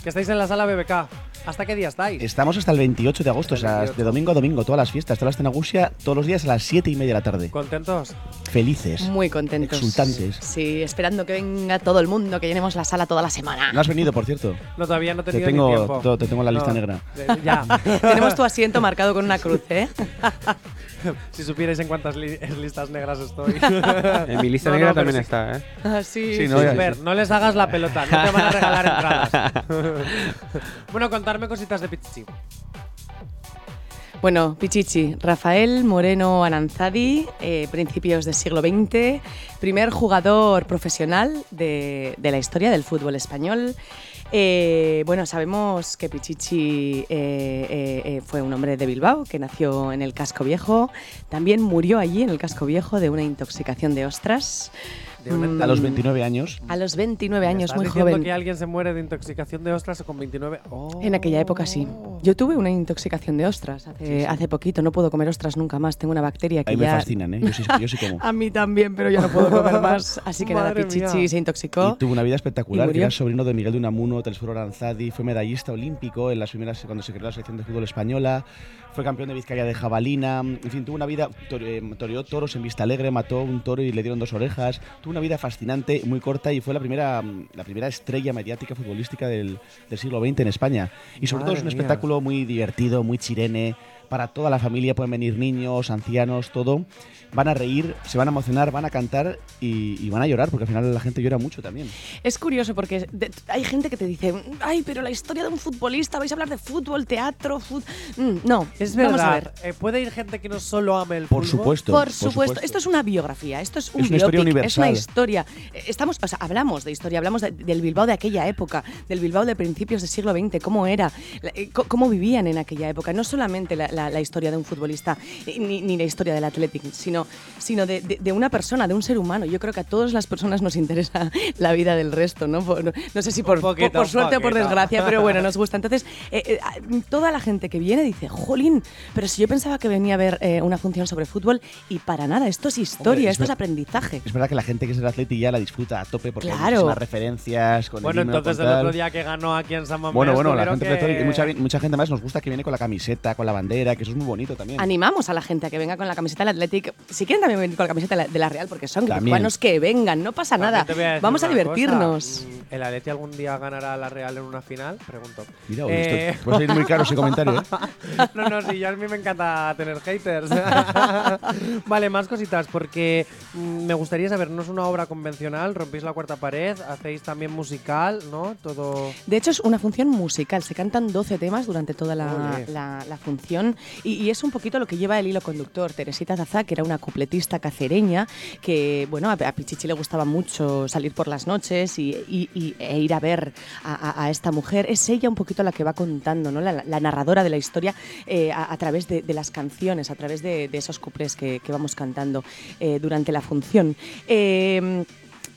que estáis en la sala BBK. ¿Hasta qué día estáis? Estamos hasta el 28 de agosto, o sea, 28. de domingo a domingo, todas las fiestas, todas las tenagusia, todos los días a las 7 y media de la tarde. ¿Contentos? Felices. Muy contentos. Exultantes. Sí, esperando que venga todo el mundo, que llenemos la sala toda la semana. No has venido, por cierto. No, todavía no he Te tenido tengo, ni tiempo. to- te tengo en la lista No, negra. de- ya. Tenemos tu asiento marcado con una cruz, ¿eh? si supierais en cuántas li- listas negras estoy. En mi lista No, negra no, también sí. está, ¿eh? Ah, sí, Sí, sí. no, Ver, no les hagas la pelota, no te van a regalar entradas. bueno, contarme cositas de Pichichi. Bueno, Pichichi, Rafael Moreno Aranzadi, eh, principios del siglo XX, primer jugador profesional de, de la historia del fútbol español. Eh, bueno, sabemos que Pichichi eh, eh, fue un hombre de Bilbao, que nació en el Casco Viejo. También murió allí, en el Casco Viejo, de una intoxicación de ostras. Mm, A los 29 años. A los 29 ¿Me años, estás muy diciendo joven. que alguien se muere de intoxicación de ostras con 29? Oh. En aquella época sí. Yo tuve una intoxicación de ostras hace, hace poquito. No puedo comer ostras nunca más. Tengo una bacteria que A mí me ya... fascinan, ¿eh? Yo sí, yo sí como. A mí también, pero yo no puedo comer más. Así que nada, Pichichi mía. se intoxicó. Y tuvo una vida espectacular, que era sobrino de Miguel de Unamuno, Telesforo Aranzadi, fue medallista olímpico en las primeras cuando se creó la selección de fútbol española, fue campeón de Vizcaya de jabalina, en fin, tuvo una vida, eh, toreó toros en Vista Alegre, mató un toro y le dieron dos orejas, tuvo una vida fascinante, muy corta y fue la primera, la primera estrella mediática futbolística del, del siglo XX en España. Y sobre todo es un mía. espectáculo muy divertido, muy chirene, para toda la familia, pueden venir niños, ancianos, todo. Van a reír, se van a emocionar, van a cantar y, y van a llorar, porque al final la gente llora mucho también. Es curioso porque de- hay gente que te dice, ay, pero la historia de un futbolista, vais a hablar de fútbol, teatro, fut-". Mm, no, Es vamos a verdad. ver. eh, ¿Puede ir gente que no solo ame el Por fútbol? supuesto. Por supuesto, esto es una biografía, esto es un Es una historia biopic, es una universal. historia. Eh, Estamos, o sea, hablamos de historia, hablamos de- del Bilbao de aquella época, del Bilbao de principios del siglo XX, cómo era, eh, cómo vivían en aquella época. No solamente la, la- la historia de un futbolista eh, ni, ni la historia del Athletic, sino, sino de, de- de una persona, de un ser humano. Yo creo que a todas las personas nos interesa la vida del resto, ¿no? Por- no, no sé si por, poquito, por- por suerte o por desgracia, pero bueno, nos gusta. Entonces, eh, eh, toda la gente que viene dice, jolín, pero si yo pensaba que venía a ver eh, una función sobre fútbol y para nada, esto es historia, Hombre, es esto es aprendizaje. Es verdad que la gente que es del Atleti ya la disfruta a tope porque hay Claro. muchísimas referencias con el Bueno, himno, entonces con el otro día que ganó aquí en San Mamés Bueno, bueno, la gente que- y mucha, mucha gente más nos gusta que viene con la camiseta, con la bandera, que eso es muy bonito también. Animamos a la gente a que venga con la camiseta del Athletic. Si quieren también venir con la camiseta de la, Real, porque son guipuzcoanos que vengan, no pasa nada. a Vamos a divertirnos. cosa. Mm, ¿El Atleti algún día ganará a la Real en una final? Pregunto. Mira, Eh, esto puede salir muy caro ese comentario, ¿eh? no, no, sí, yo a mí me encanta tener haters. vale, más cositas, porque mm, me gustaría saber, no es una obra convencional, rompéis la cuarta pared, hacéis también musical, ¿no? Todo... De hecho, es una función musical. Se cantan 12 temas durante toda la, Ole. la- la función y, es un poquito lo que lleva el hilo conductor. Teresita Zazá, que era una cupletista cacereña, que bueno, a, Pichichi le gustaba mucho salir por las noches y, e ir a ver a, esta mujer. Es ella un poquito la que va contando, ¿no? la, narradora de la historia eh, a, través de, las canciones, a través de, esos cuplés que, que vamos cantando eh, durante la función. Eh,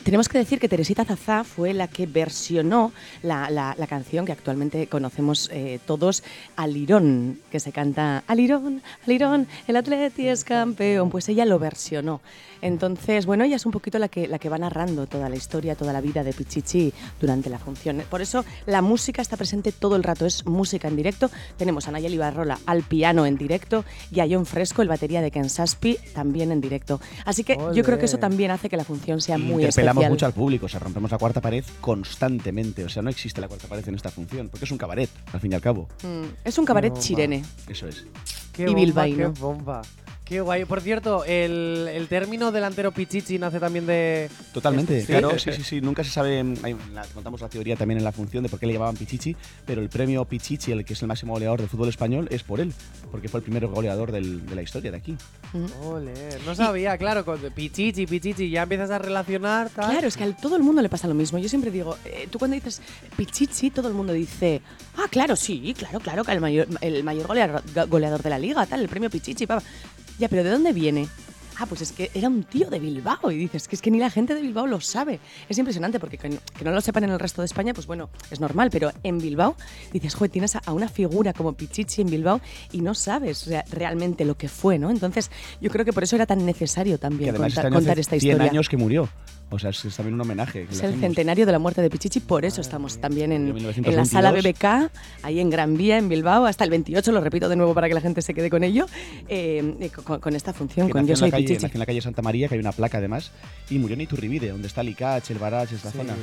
tenemos que decir que Teresita Zazá fue la que versionó la, la- canción que actualmente conocemos eh, todos, Alirón, que se canta Alirón, Alirón, el Atleti es campeón. Pues ella lo versionó. Entonces, bueno, ella es un poquito la que, la que va narrando toda la historia, toda la vida de Pichichi durante la función. Por eso la música está presente todo el rato, es música en directo. Tenemos a Nayeli Barrola al piano en directo y a John Fresco, el batería de Ken Saspi, también en directo. Así que yo creo que eso también hace que la función sea muy Interpelamos especial. mucho al público, o sea, rompemos la cuarta pared constantemente. O sea, no existe la cuarta pared en esta función, porque es un cabaret, al fin y al cabo. Mm, es un cabaret chirene. Eso es. Qué Y bomba, bilbaíno. Qué bomba. Qué guay. Por cierto, el, el término delantero pichichi nace también de... Totalmente, ¿Sí? claro, sí, sí, sí. Nunca se sabe, hay- la- contamos la teoría también en la función de por qué le llamaban Pichichi, pero el premio Pichichi, el que es el máximo goleador del fútbol español, es por él, porque fue el primer goleador del- de la historia de aquí. Ole, no sabía, claro, con pichichi, pichichi, ya empiezas a relacionar, tal. Claro, es que a todo el mundo le pasa lo mismo. Yo siempre digo, eh, tú cuando dices Pichichi, todo el mundo dice, ah, claro, sí, claro, claro, que el mayor, el mayor goleador, goleador de la liga, tal, el premio Pichichi, papá. Ya, pero ¿de dónde viene? Ah, pues es que era un tío de Bilbao. Y dices, que es que ni la gente de Bilbao lo sabe. Es impresionante porque que no, que no lo sepan en el resto de España, pues bueno, es normal. Pero en Bilbao dices, joder, tienes a, una figura como Pichichi en Bilbao y no sabes o sea, realmente lo que fue, ¿no? Entonces, yo creo que por eso era tan necesario también contar, este contar esta 100 historia. años que murió. O sea, es, es también un homenaje. Es el hacemos. centenario de la muerte de Pichichi, por eso estamos también en, la sala 1922. BBK, ahí en Gran Vía, en Bilbao, hasta el 28, lo repito de nuevo para que la gente se quede con ello, eh, eh, con, con esta función, Que con Yo en soy la calle, Pichichi. nació en la calle Santa María, que hay una placa además, y murió en Iturribide, donde está el Icach, el Barach, esta Sí. zona.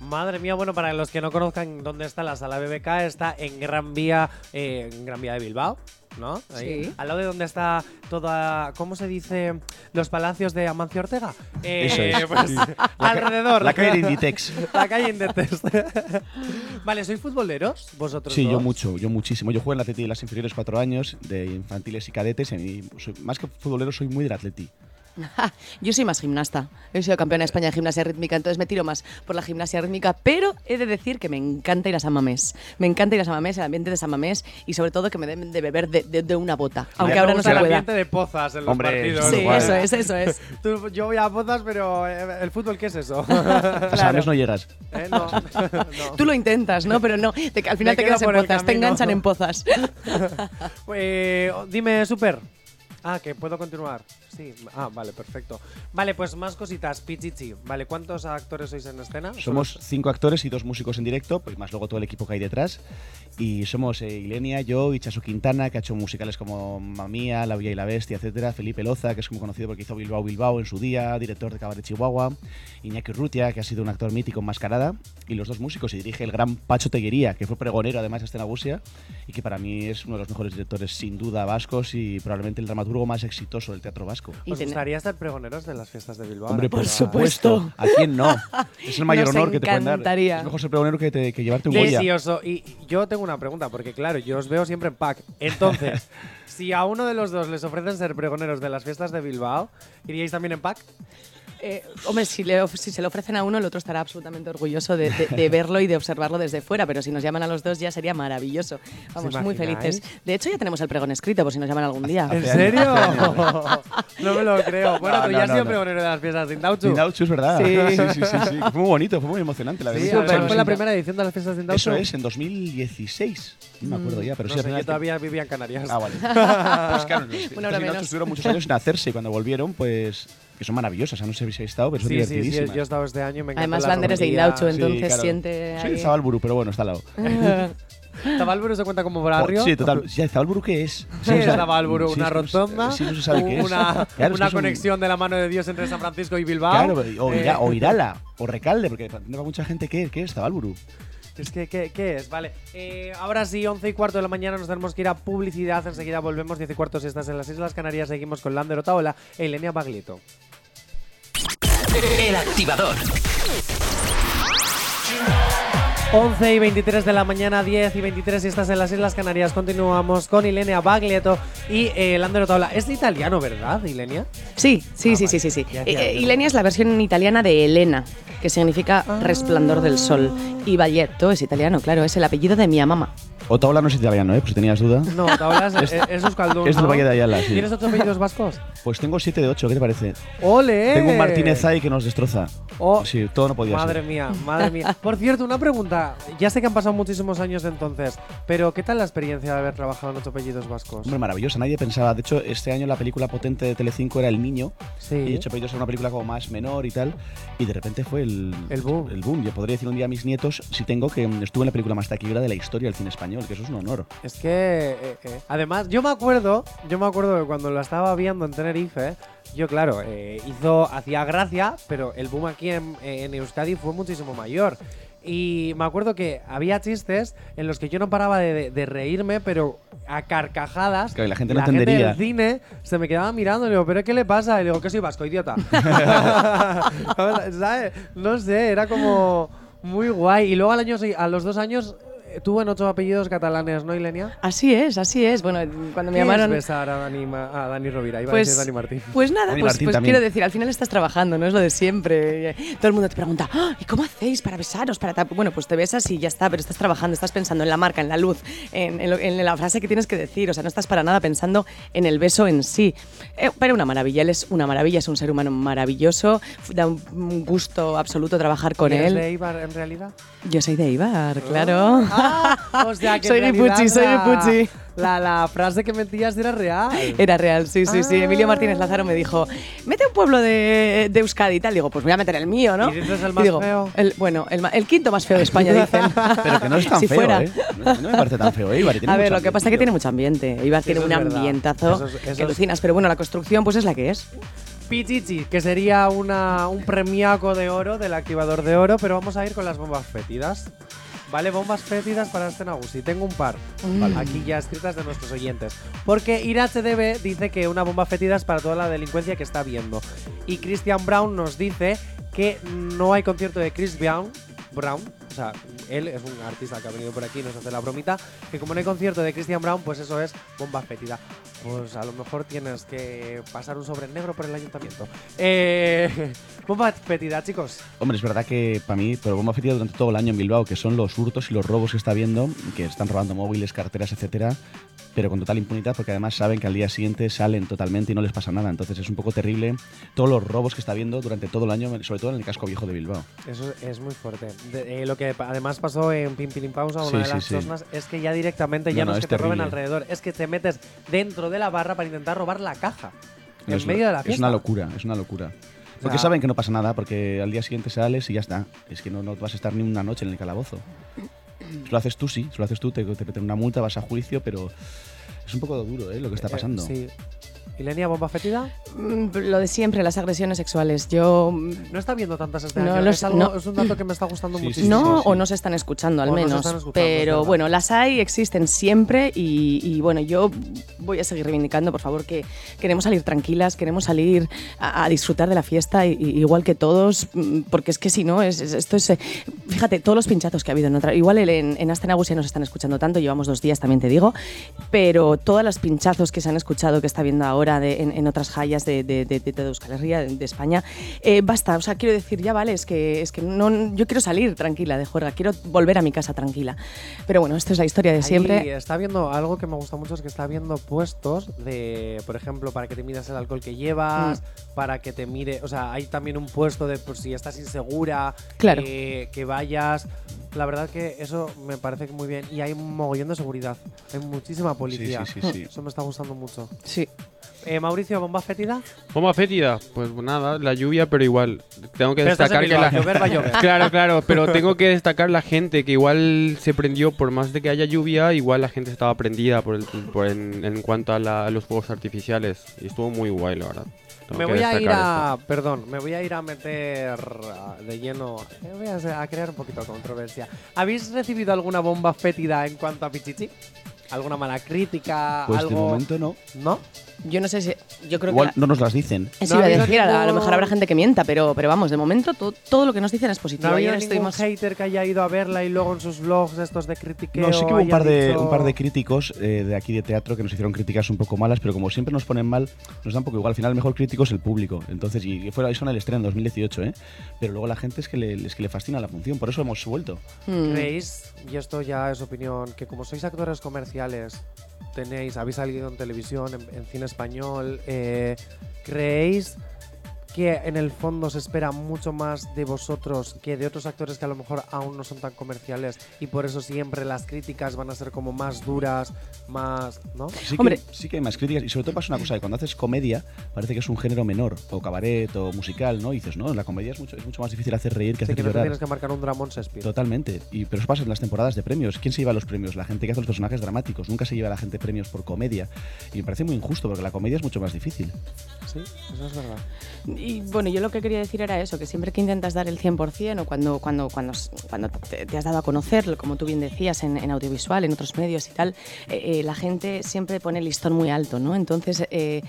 Madre mía, bueno, para los que no conozcan dónde está la sala BBK, está en Gran Vía, eh, en Gran Vía de Bilbao, ¿no? Ahí, Sí. Al lado de donde está toda, ¿cómo se dice? Los palacios de Amancio Ortega. Eh, Eso es. pues, alrededor. La calle de Inditex. La calle Inditex. vale, ¿sois futboleros? Vosotros Sí, yo mucho, yo muchísimo. Yo jugué en la Atleti de las inferiores cuatro años, de infantiles y cadetes, y soy- más que futbolero soy muy del Atleti. Yo soy más gimnasta. He sido campeona de España de gimnasia rítmica, entonces me tiro más por la gimnasia rítmica, pero he de decir que me encanta ir a San Mamés. Me encanta ir a San Mamés, el ambiente de San Mamés y sobre todo que me den de beber de, de- de una bota, aunque Me ahora no se el pueda. ambiente de pozas en los Hombre, partidos. Sí, eso es, eso es. Tú- yo voy a pozas, pero eh, el fútbol, ¿qué es eso? A San no llegas. Eh, no, no. Tú lo intentas, ¿no? Pero no, te- al final Me te quedas en el pozas, te enganchan en pozas. Eh, dime, Super. Ah, que puedo continuar. Sí, ah, vale, perfecto. Vale, pues más cositas. Pichichi, vale, ¿cuántos actores sois en escena? Somos cinco actores y dos músicos en directo, pues más luego todo el equipo que hay detrás. Y somos eh, Ilenia, yo y Chaso Quintana, que ha hecho musicales como Mamía, La Villa y la Bestia, etcétera. Felipe Loza, que es muy conocido porque hizo Bilbao Bilbao en su día, director de Cabaret Chihuahua. Iñaki Urrutia, que ha sido un actor mítico en Mascarada. Y los dos músicos, y dirige el gran Pacho Teguería, que fue pregonero además de Escena Busia, y que para mí es uno de los mejores directores sin duda vascos y probablemente el dramaturgo más exitoso del teatro vasco. Y ¿Os ten- gustaría ser pregoneros de las fiestas de Bilbao? Hombre, por supuesto. ¿A quién no? Es el mayor Nos honor que te pueden dar. encantaría. Es mejor ser pregonero que, te- que llevarte un Goya. Delicioso. Y yo tengo una pregunta, porque claro, yo os veo siempre en pack. Entonces, si a uno de los dos les ofrecen ser pregoneros de las fiestas de Bilbao, ¿iríais también en pack? Eh, hombre, si, le si se le ofrecen a uno, el otro estará absolutamente orgulloso de, de- de verlo y de observarlo desde fuera, pero si nos llaman a los dos ya sería maravilloso. Vamos, muy felices. De hecho, ya tenemos el pregón escrito, por si nos llaman algún día. ¿En serio? no me lo creo. Bueno, No, tú no, ya has no, sido no. pregonero de las fiestas de Indauchu. Indauchu es verdad. Sí. Sí, sí, sí, sí. Fue muy bonito, fue muy emocionante. La Sí, verdad. ¿cuál fue la primera edición de las fiestas de Indauchu? Eso es, en 2016. No me acuerdo ya, pero no sí, sé, yo todavía vivía en Canarias. Ah, vale. pues claro, los menos. estuvieron muchos años sin hacerse y cuando volvieron, pues que son maravillosas. O sea, no sé si habéis estado, pero son Sí, sí, sí, yo he estado este año me encanta Además, la Lander es de. Indauchu, entonces claro. siente de Zabalburu, pero bueno, está al lado. ¿Zabalburu se cuenta como barrio? Sí, total. Sí, ¿Zabalburu qué es? Sí, es Zabalburu, sí, una rotonda, Sí, no se sabe qué es. una, Claro, es una que son- conexión de la mano de Dios entre San Francisco y Bilbao. Claro, o, Eh, o Irala, o Recalde, porque para mucha gente, ¿qué, qué es Zabalburu? Es que, ¿qué, qué es? Vale. Eh, ahora sí, 11 y cuarto de la mañana nos tenemos que ir a publicidad. Enseguida volvemos, 10 y cuarto si estás en las Islas Canarias. Seguimos con Lander Otaola e Ilenia Baglietto. El activador. 11 y 23 de la mañana, 10 y 23 si estás en las Islas Canarias. Continuamos con Ilenia Baglietto y eh, Lander Otaola. Es de italiano, ¿verdad, Ilenia? Sí, sí, Ah, sí, vale. sí, sí, sí. Ya Eh, eh. Ilenia es la versión italiana de Elena, que significa Ah. resplandor del sol. Y Baglietto es italiano, claro, es el apellido de mi mamá. Otaola no es italiano, ¿eh? Por si tenías duda. No, Otaola es, es, Euskaldun, es del ¿no? Valle de Ayala, sí. ¿Tienes otros apellidos vascos? Pues tengo 7 de 8, ¿qué te parece? ¡Ole! Tengo un Martínez ahí que nos destroza. Oh, Sí, todo no podía Madre ser. mía, madre mía. Por cierto, una pregunta. Ya sé que han pasado muchísimos años entonces, pero ¿qué tal la experiencia de haber trabajado en ocho apellidos vascos? Hombre, maravillosa, nadie pensaba. De hecho, este año la película potente de Telecinco era El Niño. Sí. Y de hecho, Pedidos era una película como más menor y tal. Y de repente fue el, El boom. El boom. Yo podría decir un día a mis nietos, si tengo, que estuve en la película más taquillera de la historia del cine español, que eso es un honor. Es que, eh, eh, además, yo me acuerdo, yo me acuerdo que cuando la estaba viendo en Tenerife, yo claro, eh, hizo, hacía gracia, pero el boom aquí en, en Euskadi fue muchísimo mayor. Y me acuerdo que había chistes en los que yo no paraba de, de- de reírme, pero a carcajadas. Y la gente no la entendería. del cine se me quedaba mirando y le digo, ¿pero qué le pasa? Y le digo, que soy vasco, idiota. ¿Sabes? No sé, era como muy guay. Y luego al año, a los dos años tuvo en ocho apellidos catalanes, ¿no, Ilenia? Así es, así es. Bueno, cuando me ¿Qué llamaron. es besar a Dani, Ma- a Dani Rovira? Iba a Pues, decir Dani Martín. pues nada, Dani pues, pues quiero decir, al final estás trabajando, no es lo de siempre. Todo el mundo te pregunta, "Ah, ¿y cómo hacéis para besaros? Para tal?". Bueno, pues te besas y ya está, pero estás trabajando, estás pensando en la marca, en la luz, en, en lo- en la frase que tienes que decir. O sea, no estás para nada pensando en el beso en sí. Eh, pero una maravilla, él es una maravilla, es un ser humano maravilloso, da un, un gusto absoluto trabajar con ¿Y eres él. de Eibar en realidad? Yo soy de Ibar, claro. Ah, o sea que Soy de Pucci, soy de la- Pucci. La, la frase que metías era real. Era real, sí, sí, sí. Ah. Emilio Martínez Lázaro me dijo, mete un pueblo de, de Euskadi y tal. Digo, pues voy a meter el mío, ¿no? ¿Y dices el Y más digo, feo? el- bueno, el, quinto más feo de España, dicen. Pero que no es tan si feo, fuera. ¿eh? No, no me parece tan feo, ¿eh? Ibar, tiene A ver, lo que pasa es que tiene mucho ambiente. Iba tiene un es ambientazo Eso es- eso que es- alucinas. Pero bueno, la construcción pues es la que es. Pichichi, que sería una, un premiaco de oro del activador de oro, pero vamos a ir con las bombas fétidas. Vale, bombas fétidas para este Nagusi. Tengo un par. Vale, aquí ya escritas de nuestros oyentes. Porque IRHDB dice que una bomba fétida es para toda la delincuencia que está viendo. Y Christian Brown nos dice que no hay concierto de Chris Brown. Brown, o sea, él es un artista que ha venido por aquí y nos hace la bromita. Que como no hay concierto de Christian Brown, pues eso es bomba fétida. Pues a lo mejor tienes que pasar un sobre negro por el ayuntamiento. Eh, bomba fétida, chicos. Hombre, es verdad que para mí, pero bomba fétida durante todo el año en Bilbao, que son los hurtos y los robos que está viendo, que están robando móviles, carteras, etcétera, pero con total impunidad, porque además saben que al día siguiente salen totalmente y no les pasa nada. Entonces es un poco terrible todos los robos que está viendo durante todo el año, sobre todo en el casco viejo de Bilbao. Eso es muy fuerte. De- eh, lo que además pasó en Pim Pilim Pausa, una Sí, de sí, las sí. cosas es que ya directamente ya no, no, es es que te roben alrededor, es que te metes dentro de la barra para intentar robar la caja. en Es medio de la Es fiesta. una locura, es una locura. Porque sea- saben que no pasa nada, porque al día siguiente sales y ya está. Es que no, no vas a estar ni una noche en el calabozo. Si lo haces tú, sí. Si lo haces tú, te, te meten una multa, vas a juicio, pero es un poco duro ¿eh? lo que está Eh, pasando. sí. ¿Ilenia, bomba fétida? Mm, Lo de siempre, las agresiones sexuales. Yo. mm, No está viendo tantas este No año. los- es, algo- no. es un dato que me está gustando Sí, muchísimo. no, sí, sí. o no se están escuchando al O no se menos. están escuchando, es pero bueno, las hay, existen siempre y, y, bueno, yo voy a seguir reivindicando, por favor, que queremos salir tranquilas, queremos salir a, a disfrutar de la fiesta, y- y igual que todos, mm, porque es que si no, es, es- esto es. eh, Fíjate, todos los pinchazos que ha habido en otra. Igual en, en Astenagus ya nos están escuchando tanto, llevamos dos días, también te digo, pero todas las pinchazos que se han escuchado, que está viendo ahora de- en, en otras hallas de, de, de, Euskal Herria, de, España, eh, basta. O sea, quiero decir, ya vale, es que, es que no, yo quiero salir tranquila de juerga, quiero volver a mi casa tranquila. Pero bueno, esto es la historia de Ahí siempre. está viendo algo que me gusta mucho es que está viendo puestos de, por ejemplo, para que te midas el alcohol que llevas, Mm. para que te mire, o sea, hay también un puesto de por si estás insegura, Claro. que, que vayas. La verdad que eso me parece que muy bien y hay un mogollón de seguridad, hay muchísima policía. sí, sí, sí. Eso me está gustando mucho. Sí. Eh, Mauricio, bomba fétida. Bomba fétida, pues nada, la lluvia, pero igual tengo que Pero destacar que la llover va a llover. Claro, claro, pero tengo que destacar la gente que igual se prendió por más de que haya lluvia, igual la gente estaba prendida por el, por en, en cuanto a, la- a los fuegos artificiales y estuvo muy guay, la verdad. Me voy a ir a. Perdón, me voy a ir a meter ah, de lleno. Me voy a, a crear un poquito de controversia. ¿Habéis recibido alguna bomba fétida en cuanto a Pichichi? ¿Alguna mala crítica? Pues algo... de momento no. ¿No? Yo no sé si. Yo creo Igual que. no nos las dicen. Eso No iba ha a decir, a, a lo ningún- mejor habrá gente que mienta, pero, pero vamos, de momento to- todo lo que nos dicen es ¿No positivo. ha habido Ayer ningún estuvimos. hater que haya ido a verla y luego en sus vlogs estos de critiqueo No, sí que hubo un par de, dicho- un par de críticos eh, de aquí de teatro que nos hicieron críticas un poco malas, pero como siempre nos ponen mal, nos da un poco igual. Al final el mejor crítico es el público. Entonces, y fue eso en el estreno en 2018, ¿eh? Pero luego la gente es que le, es que le fascina la función, por eso hemos vuelto. Mm. ¿Creéis, y esto ya es opinión, que como sois actores comerciales, tenéis, habéis salido en televisión, en, cine español, eh, ¿creéis que en el fondo se espera mucho más de vosotros que de otros actores que a lo mejor aún no son tan comerciales y por eso siempre las críticas van a ser como más duras, más, ¿no? Sí Hombre. que, sí que hay más críticas y sobre todo pasa una cosa, que cuando haces comedia parece que es un género menor, o cabaret, o musical, ¿no? Y dices, no, la comedia es mucho, es mucho más difícil hacer reír que Así hacer que no llorar. tienes que marcar un Dramón Shakespeare. Totalmente. Y, pero eso pasa en las temporadas de premios. ¿Quién se lleva los premios? La gente que hace los personajes dramáticos. Nunca se lleva a la gente premios por comedia. Y me parece muy injusto porque la comedia es mucho más difícil. Sí, eso es verdad. Y bueno, yo lo que quería decir era eso, que siempre que intentas dar el 100% o cuando, cuando, cuando, cuando te, has dado a conocer, como tú bien decías, en, audiovisual, en otros medios y tal, eh, eh, la gente siempre pone el listón muy alto, ¿no? Entonces, eh,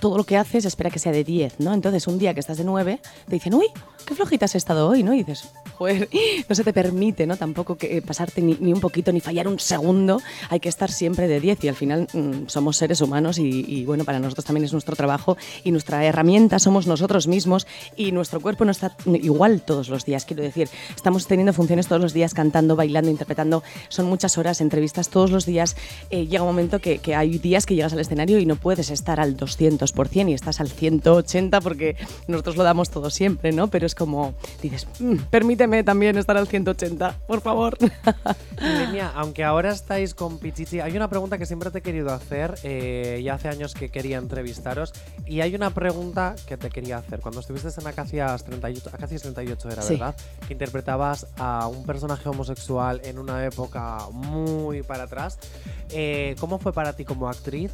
todo lo que haces espera que sea de 10, ¿no? Entonces, un día que estás de 9, te dicen, uy, qué flojita has estado hoy, ¿no? Y dices, joder, no se te permite, ¿no? Tampoco que pasarte ni, ni un poquito, ni fallar un segundo, hay que estar siempre de 10 y al final mm, somos seres humanos y, y, bueno, para nosotros también es nuestro trabajo y nuestra herramienta somos nosotros mismos y nuestro cuerpo no está igual todos los días, quiero decir, estamos teniendo funciones todos los días, cantando, bailando, interpretando, son muchas horas, entrevistas todos los días, eh, llega un momento que, que hay días que llegas al escenario y no puedes estar al 200% y estás al 180 porque nosotros lo damos todo siempre, ¿no? Pero es como, dices, "Mm, permíteme también estar al 180, por favor. Ilenia, aunque ahora estáis con Pichichi, hay una pregunta que siempre te he querido hacer eh, y hace años que quería entrevistaros. Y hay una pregunta que te quería hacer. Cuando estuviste en Acacias 38, Acacias 38 era, Sí. ¿verdad? Que interpretabas a un personaje homosexual en una época muy para atrás. Eh, ¿Cómo fue para ti como actriz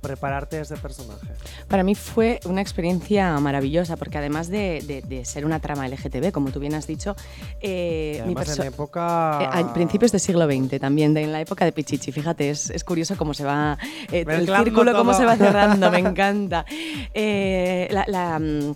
prepararte ese personaje? Para mí fue una experiencia maravillosa porque además de, de- de ser una trama LGTB, como tú bien has dicho, eh, mi en época... Eh, a principios del siglo XX también, de- en la época de Pichichi. Fíjate, es, es curioso cómo se va. eh, el círculo, cómo se va cerrando, me encanta. Eh, la- la, mm,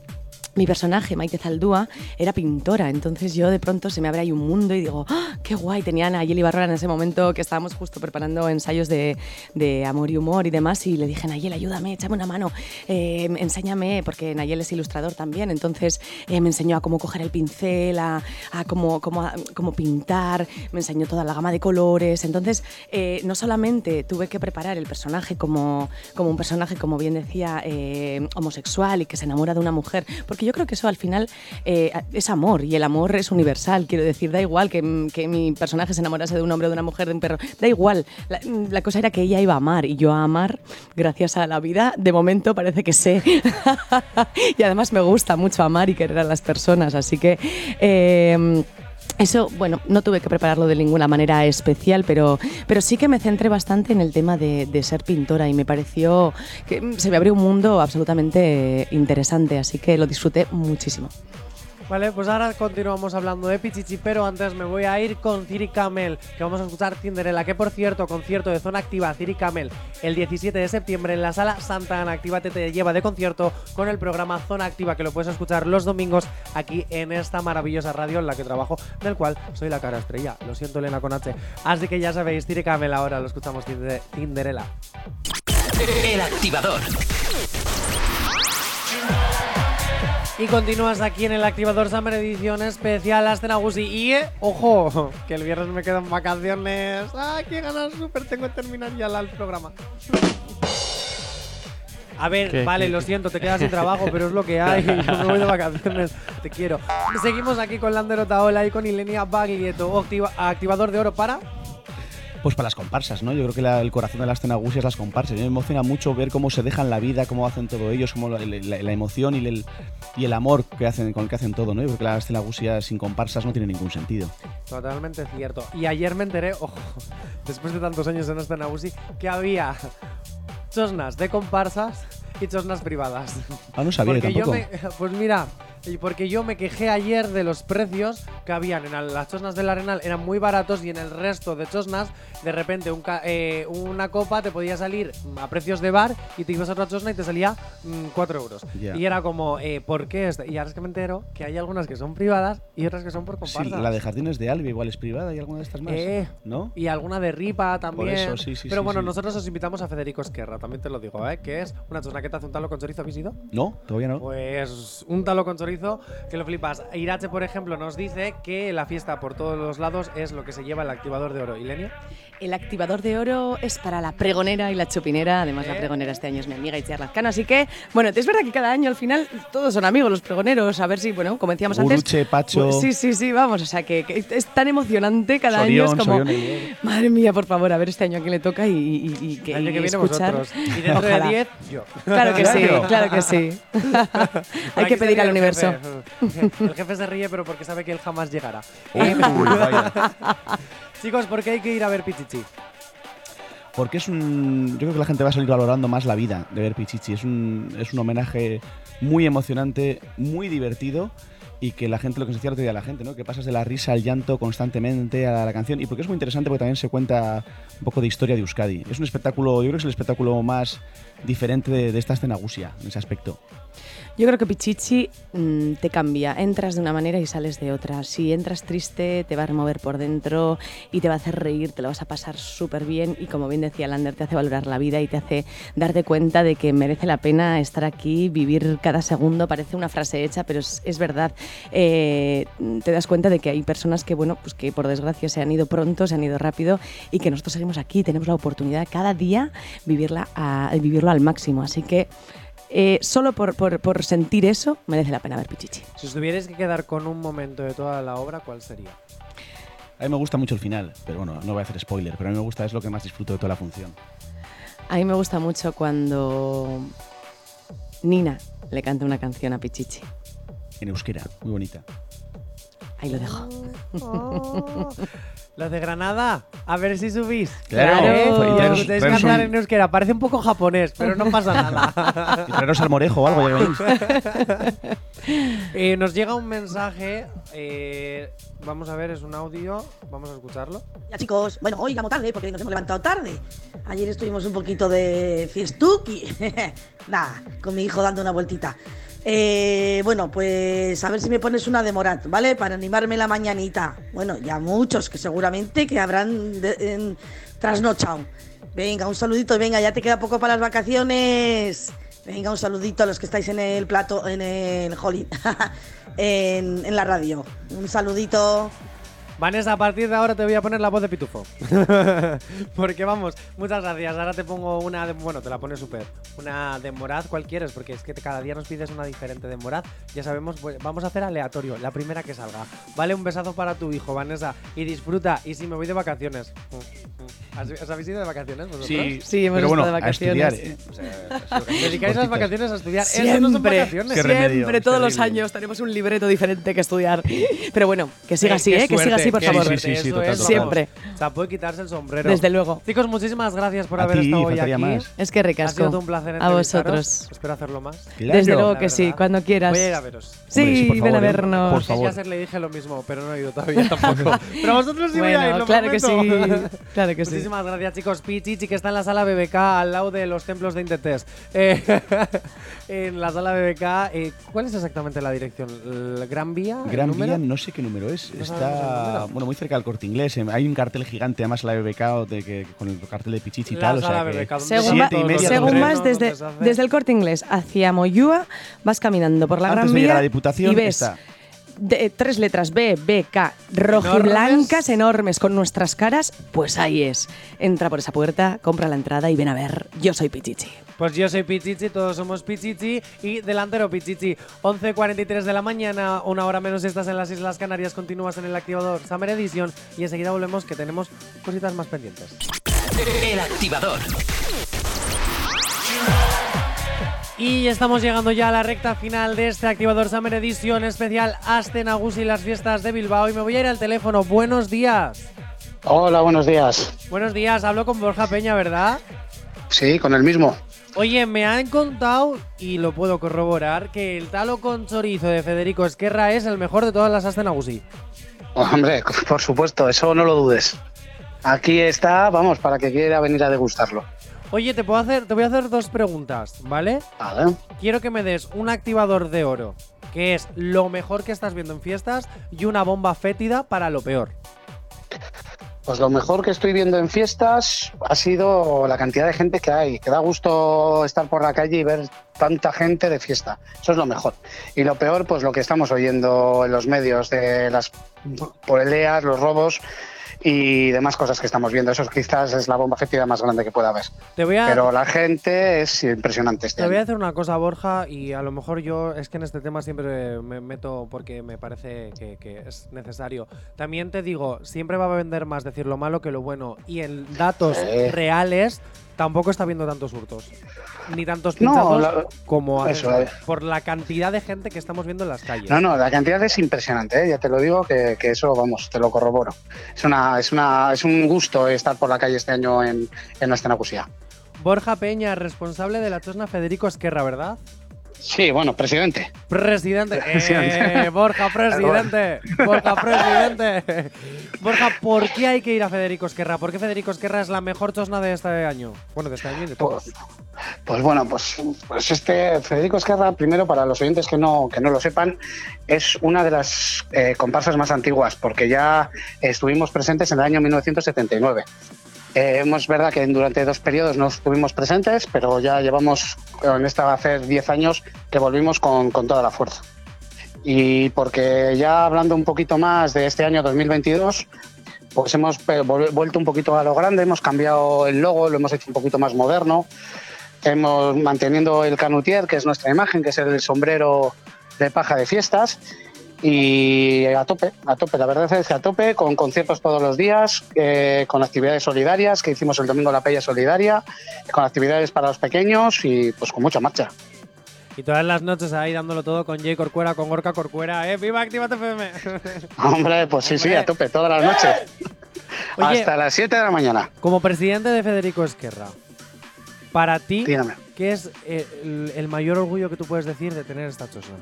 mi personaje, Maite Zaldúa, era pintora, entonces yo de pronto se me abre ahí un mundo y digo, ¡Ah, ¡qué guay! Tenía a Nayeli Barrola en ese momento que estábamos justo preparando ensayos de, de amor y humor y demás y le dije, Nayel, ayúdame, échame una mano, eh, enséñame, porque Nayel es ilustrador también, entonces eh, me enseñó a cómo coger el pincel, a, cómo, cómo, cómo pintar, me enseñó toda la gama de colores, entonces eh, no solamente tuve que preparar el personaje como, como un personaje, como bien decía, homosexual y que se enamora de una mujer, porque yo creo que eso al final eh, es amor y el amor es universal. Quiero decir, da igual que, que mi personaje se enamorase de un hombre, de una mujer, de un perro. Da igual. La, la cosa era que ella iba a amar y yo a amar, gracias a la vida, de momento parece que sé. y además me gusta mucho amar y querer a las personas. Así que. eh, eso, bueno, no tuve que prepararlo de ninguna manera especial, pero, pero sí que me centré bastante en el tema de, de ser pintora y me pareció que mm, se me abrió un mundo absolutamente interesante, así que lo disfruté muchísimo. Vale, pues ahora continuamos hablando de Pichichi, pero antes me voy a ir con Ciri Camel, que vamos a escuchar Cinderella, que por cierto, concierto de Zona Activa Ciri Camel el 17 de septiembre en la sala Santa Ana Actívate te lleva de concierto con el programa Zona Activa, que lo puedes escuchar los domingos aquí en esta maravillosa radio en la que trabajo, del cual soy la cara estrella. Lo siento, Elena con H. Así que ya sabéis, Ciri Camel ahora lo escuchamos Cinderella. El activador. Y continúas aquí en el Activador Summer Edición especial Astenagusi. Y, eh, ojo, que el viernes me quedan vacaciones. ¡Ah, qué ganas súper! Tengo que terminar ya el programa. A ver, ¿Qué, vale, qué, lo siento, te quedas sin trabajo, pero es lo que hay. Yo me voy de vacaciones. Te quiero. Seguimos aquí con Lander Otaola y con Ilenia Baglietto. Activa- activador de oro para. Pues para las comparsas, ¿no? Yo creo que la- el corazón de las Tenagusi es las comparsas. Me emociona mucho ver cómo se dejan la vida, cómo hacen todo ellos, cómo la, la- la emoción y el, y el amor que hacen, con el que hacen todo, ¿no? Yo creo que las Tenagusias sin comparsas no tienen ningún sentido. Totalmente cierto. Y ayer me enteré, ojo, después de tantos años en este Nabusi, que había chosnas de comparsas y chosnas privadas. Ah, no sabía yo Porque yo tampoco. me, pues mira, y porque yo me quejé ayer de los precios que habían en las chosnas del Arenal, eran muy baratos y en el resto de chosnas, de repente un eh, una copa te podía salir a precios de bar y te ibas a otra chosna y te salía 4 euros. Ya. Y era como, eh, ¿por qué? este? Y ahora es que me entero que hay algunas que son privadas y otras que son por Sí, comparsas. la de Jardines de Albi igual es privada y alguna de estas más. Eh, ¿No? Y alguna de Ripa también. eso, sí, sí, Pero sí, bueno, sí. nosotros os invitamos a Federico Esquerra, también te lo digo, ¿eh? Que es una chosna que te hace un talo con chorizo, ¿habéis ido? No, todavía no. Pues un talo con chorizo que lo flipas. Irache, por ejemplo, nos dice que la fiesta por todos los lados es lo que se lleva el activador de oro. ¿Y Lenio? El activador de oro es para la pregonera y la chupinera. Además, la Eh. pregonera este año es mi amiga Itziar Lazcano. Así que, bueno, es verdad que cada año al final todos son amigos los pregoneros. A ver si, bueno, como decíamos antes. Guruche, Pacho. Pues sí, sí, sí, vamos. O sea, que, que es tan emocionante cada año. Es como, Sorión y- madre mía, por favor, a ver este año a quién le toca y, y- y que El año y que viene escuchar. vosotros. Y dentro Ojalá. de 10, yo. Claro que sí, Claro. que sí. Hay que pedir al universo. El jefe se ríe, pero porque sabe que él jamás llegará. Uy, vaya. Chicos, ¿por qué hay que ir a ver Pichichi? Porque es un. Yo creo que la gente va a salir valorando más la vida de ver Pichichi. Es un, es un homenaje muy emocionante, muy divertido. Y que la gente, lo que se decía el otro día a la gente, ¿no? Que pasas de la risa al llanto constantemente a la canción. Y porque es muy interesante porque también se cuenta un poco de historia de Euskadi. Es un espectáculo, yo creo que es el espectáculo más diferente de, de esta escena Gusia, en ese aspecto. Yo creo que Pichichi mm, te cambia. Entras de una manera y sales de otra. Si entras triste, te va a remover por dentro y te va a hacer reír, te lo vas a pasar súper bien. Y como bien decía Lander, te hace valorar la vida y te hace darte cuenta de que merece la pena estar aquí, vivir cada segundo. Parece una frase hecha, pero es, es verdad. Eh, te das cuenta de que hay personas que, bueno, pues que por desgracia se han ido pronto, se han ido rápido y que nosotros seguimos aquí. Tenemos la oportunidad cada día vivirla a- vivirlo al máximo. Así que eh, solo por, por- por sentir eso merece la pena ver Pichichi. Si os tuvierais que quedar con un momento de toda la obra, ¿cuál sería? A mí me gusta mucho el final, pero bueno, no voy a hacer spoiler, pero a mí me gusta, es lo que más disfruto de toda la función. A mí me gusta mucho cuando Nina le canta una canción a Pichichi. En euskera, muy bonita. Ahí lo dejo. Los de Granada, a ver si subís. Claro. ¿Eh? Y Y traeros cantar un- en euskera. Parece un poco japonés, pero no pasa nada. Y traeros al morejo o algo, ya que. Eh, nos llega un mensaje. eh, vamos a ver, es un audio. Vamos a escucharlo. Ya chicos, bueno, hoy llegamos tarde porque nos hemos levantado tarde. Ayer estuvimos un poquito de fiestuki. Nada, con mi hijo dando una vueltita. Eh, bueno, pues a ver si me pones una de Morat, ¿vale? Para animarme la mañanita. Bueno, ya muchos que seguramente que habrán de- trasnochado. Venga, un saludito, venga, ya te queda poco para las vacaciones. Venga, un saludito a los que estáis en el plato, en el jolín, en, en la radio. Un saludito. Vanessa, a partir de ahora te voy a poner la voz de pitufo. porque vamos, muchas gracias. Ahora te pongo una de, bueno, te la pone súper. Una de Moraz, ¿cuál quieres? Porque es que cada día nos pides una diferente de Moraz. Ya sabemos, pues, vamos a hacer aleatorio, la primera que salga. Vale, un besazo para tu hijo, Vanessa. Y disfruta. Y si me voy de vacaciones. ¿Has- ¿Os habéis ido de vacaciones vosotros? Sí, hemos pero bueno, de a estudiar, vacaciones. ¿eh? O sea, Dedicáis las vacaciones a estudiar. Eso no son Siempre, vacaciones. Siempre, todos los años tenemos un libreto diferente que estudiar. Pero bueno, que siga Eh, así, ¿eh? Que siga suerte, así, por favor. Sí, sí, sí, eso total, es, total. Siempre. O sea, puede quitarse el sombrero. Desde luego. Chicos, muchísimas gracias por A haber ti, estado hoy faltaría aquí. más. Es que Ha ricasco. sido todo un placer A entrevistaros. vosotros. Espero hacerlo más. Claro. Desde luego La que sí, verdad. cuando quieras. Voy a ir a veros. Sí, Hombre, sí, por ven a favor, ¿eh? vernos. Por A favor. Yaser le dije lo mismo, pero no he ido todavía tampoco. pero vosotros sí voy a ir, Bueno, lo claro que sí. prometo. Claro que sí. Muchísimas gracias, chicos. Pichichi, que está en la sala BBK, al lado de los templos de Intetes. Eh, en la sala BBK, eh, ¿cuál es exactamente la dirección? ¿El Gran Vía? ¿El Gran? Vía, no sé qué número es. No Está número. bueno, muy cerca del corte inglés. eh, Hay un cartel gigante, además, la BBK de que, con el cartel de Pichichi y La tal. O sala sea BBK, Según, va- Siete y media, según estrenos, desde, desde el corte inglés hacia Moyúa, vas caminando por la Antes Gran Vía a la Diputación y ves está. De- tres letras B, B, K, rojiblancas enormes con nuestras caras, pues ahí es. Entra por esa puerta, compra la entrada y ven a ver Yo soy Pichichi. Pues yo soy Pichichi, todos somos Pichichi y delantero Pichichi. 11.43 de la mañana, una hora menos estás en las Islas Canarias, continúas en el activador Summer Edition y enseguida volvemos que tenemos cositas más pendientes. El activador. Y estamos llegando ya a la recta final de este activador Summer Edition especial Aste Nagusi y las fiestas de Bilbao y me voy a ir al teléfono. Buenos días. Hola, buenos días. Buenos días, hablo con Borja Peña, ¿verdad? Sí, con el mismo. Oye, me han contado, y lo puedo corroborar, que el talo con chorizo de Federico Esquerra es el mejor de todas las Aste Nagusi. Hombre, por supuesto, eso no lo dudes. Aquí está, vamos, para que quiera venir a degustarlo. Oye, te puedo hacer, te voy a hacer dos preguntas, ¿vale? Vale. Quiero que me des un activador de oro, que es lo mejor que estás viendo en fiestas, y una bomba fétida para lo peor. Pues lo mejor que estoy viendo en fiestas ha sido la cantidad de gente que hay. Que da gusto estar por la calle y ver tanta gente de fiesta. Eso es lo mejor. Y lo peor, pues lo que estamos oyendo en los medios de las peleas, los robos y demás cosas que estamos viendo. Eso quizás es la bomba fétida más grande que pueda haber. Te voy a, Pero la gente es impresionante este te voy a hacer una cosa, Borja, y a lo mejor yo es que en este tema siempre me meto porque me parece que, que es necesario. También te digo, siempre va a vender más decir lo malo que lo bueno, y en datos Sí. reales tampoco está viendo tantos hurtos. Ni tantos No, la- como eso por la cantidad de gente que estamos viendo en las calles. No, no, la cantidad es impresionante, ¿eh? ya te lo digo, que, que eso, vamos, te lo corroboro. Es, una, es, una, es un gusto estar por la calle este año en, en la. Borja Peña, responsable de la Chosna Federico Esquerra, ¿verdad? Sí, bueno, presidente. Presidente. Presidente. Eh, Borja, presidente. Borja, presidente. Borja, ¿por qué hay que ir a Federico Esquerra? ¿Por qué Federico Esquerra es la mejor chosna de este año? Bueno, de este año y de todos. Pues, pues bueno, pues, pues este Federico Esquerra, primero para los oyentes que no, que no lo sepan, es una de las eh, comparsas más antiguas, porque ya estuvimos presentes en el año 1979. Eh, es verdad que durante dos periodos no estuvimos presentes, pero ya llevamos, en esta va a hacer 10 años que volvimos con, con toda la fuerza. Y porque ya hablando un poquito más de este año 2022, pues hemos eh, vuelto un poquito a lo grande, hemos cambiado el logo, lo hemos hecho un poquito más moderno, hemos manteniendo el canutier, que es nuestra imagen, que es el sombrero de paja de fiestas, y a tope, a tope, la verdad es que a tope, con conciertos todos los días, eh, con actividades solidarias, que hicimos el domingo la Peña Solidaria, con actividades para los pequeños y pues con mucha marcha. Y todas las noches ahí dándolo todo con Jay Corcuera, con Gorka Corcuera, ¿eh? ¡Viva Actívate FM! Hombre, pues sí, sí, a tope, todas las noches. Oye. Hasta las 7 de la mañana. Como presidente de Federico Esquerra, para ti, Dígame. ¿qué es el, el mayor orgullo que tú puedes decir de tener esta chosna?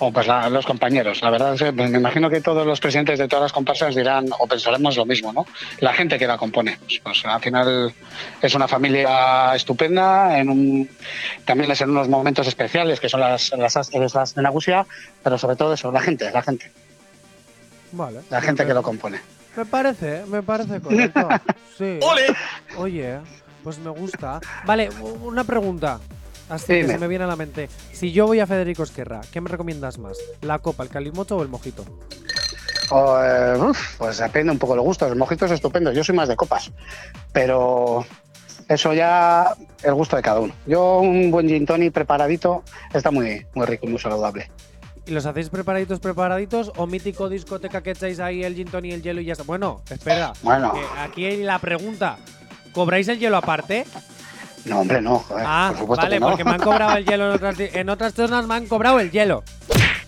O pues la- los compañeros. La verdad es que me imagino que todos los presidentes de todas las comparsas dirán o pensaremos lo mismo, ¿no? La gente que la compone. Pues, pues, al final es una familia estupenda, en un, también es en unos momentos especiales que son las las, las, las de Nagusia, pero sobre todo eso, la gente, la gente, Vale. la gente que lo compone. Me parece, me parece correcto. Sí. Oye, pues me gusta. Vale, una pregunta. Así que se me viene a la mente. Si yo voy a Federico Esquerra, ¿qué me recomiendas más? ¿La copa, el calimocho o el mojito? Eh, uf, pues depende un poco de los gustos. Los mojitos estupendos. Yo soy más de copas. Pero eso ya el gusto de cada uno. Yo un buen gin tonic preparadito está muy, muy rico y muy saludable. ¿Y los hacéis preparaditos, preparaditos? ¿O mítico discoteca que echáis ahí el gin tonic el hielo y ya está? Bueno, espera. Bueno. que aquí hay la pregunta. ¿Cobráis el hielo aparte? No, hombre, no. joder, ah, por supuesto vale, que no. porque me han cobrado el hielo en otras, en otras zonas, me han cobrado el hielo.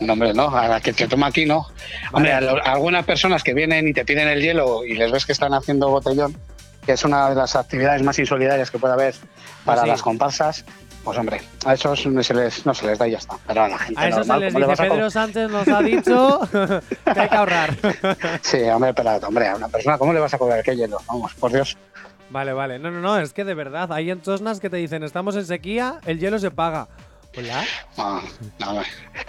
No, hombre, no. A la que te toma aquí, no. Hombre, a, lo- a algunas personas que vienen y te piden el hielo y les ves que están haciendo botellón, que es una de las actividades más insolidarias que puede haber para sí. las comparsas, pues hombre, a esos no se les, no se les da y ya está. Pero a la gente A eso se normal, les ¿cómo le dice, Pedro Sánchez nos ha dicho que hay que ahorrar. Sí, hombre, pero hombre, a una persona, ¿cómo le vas a cobrar qué hielo? Vamos, por Dios. Vale, vale. No, no, no, es que de verdad, hay en Tosnas que te dicen, estamos en sequía, el hielo se paga. Hola. No, no,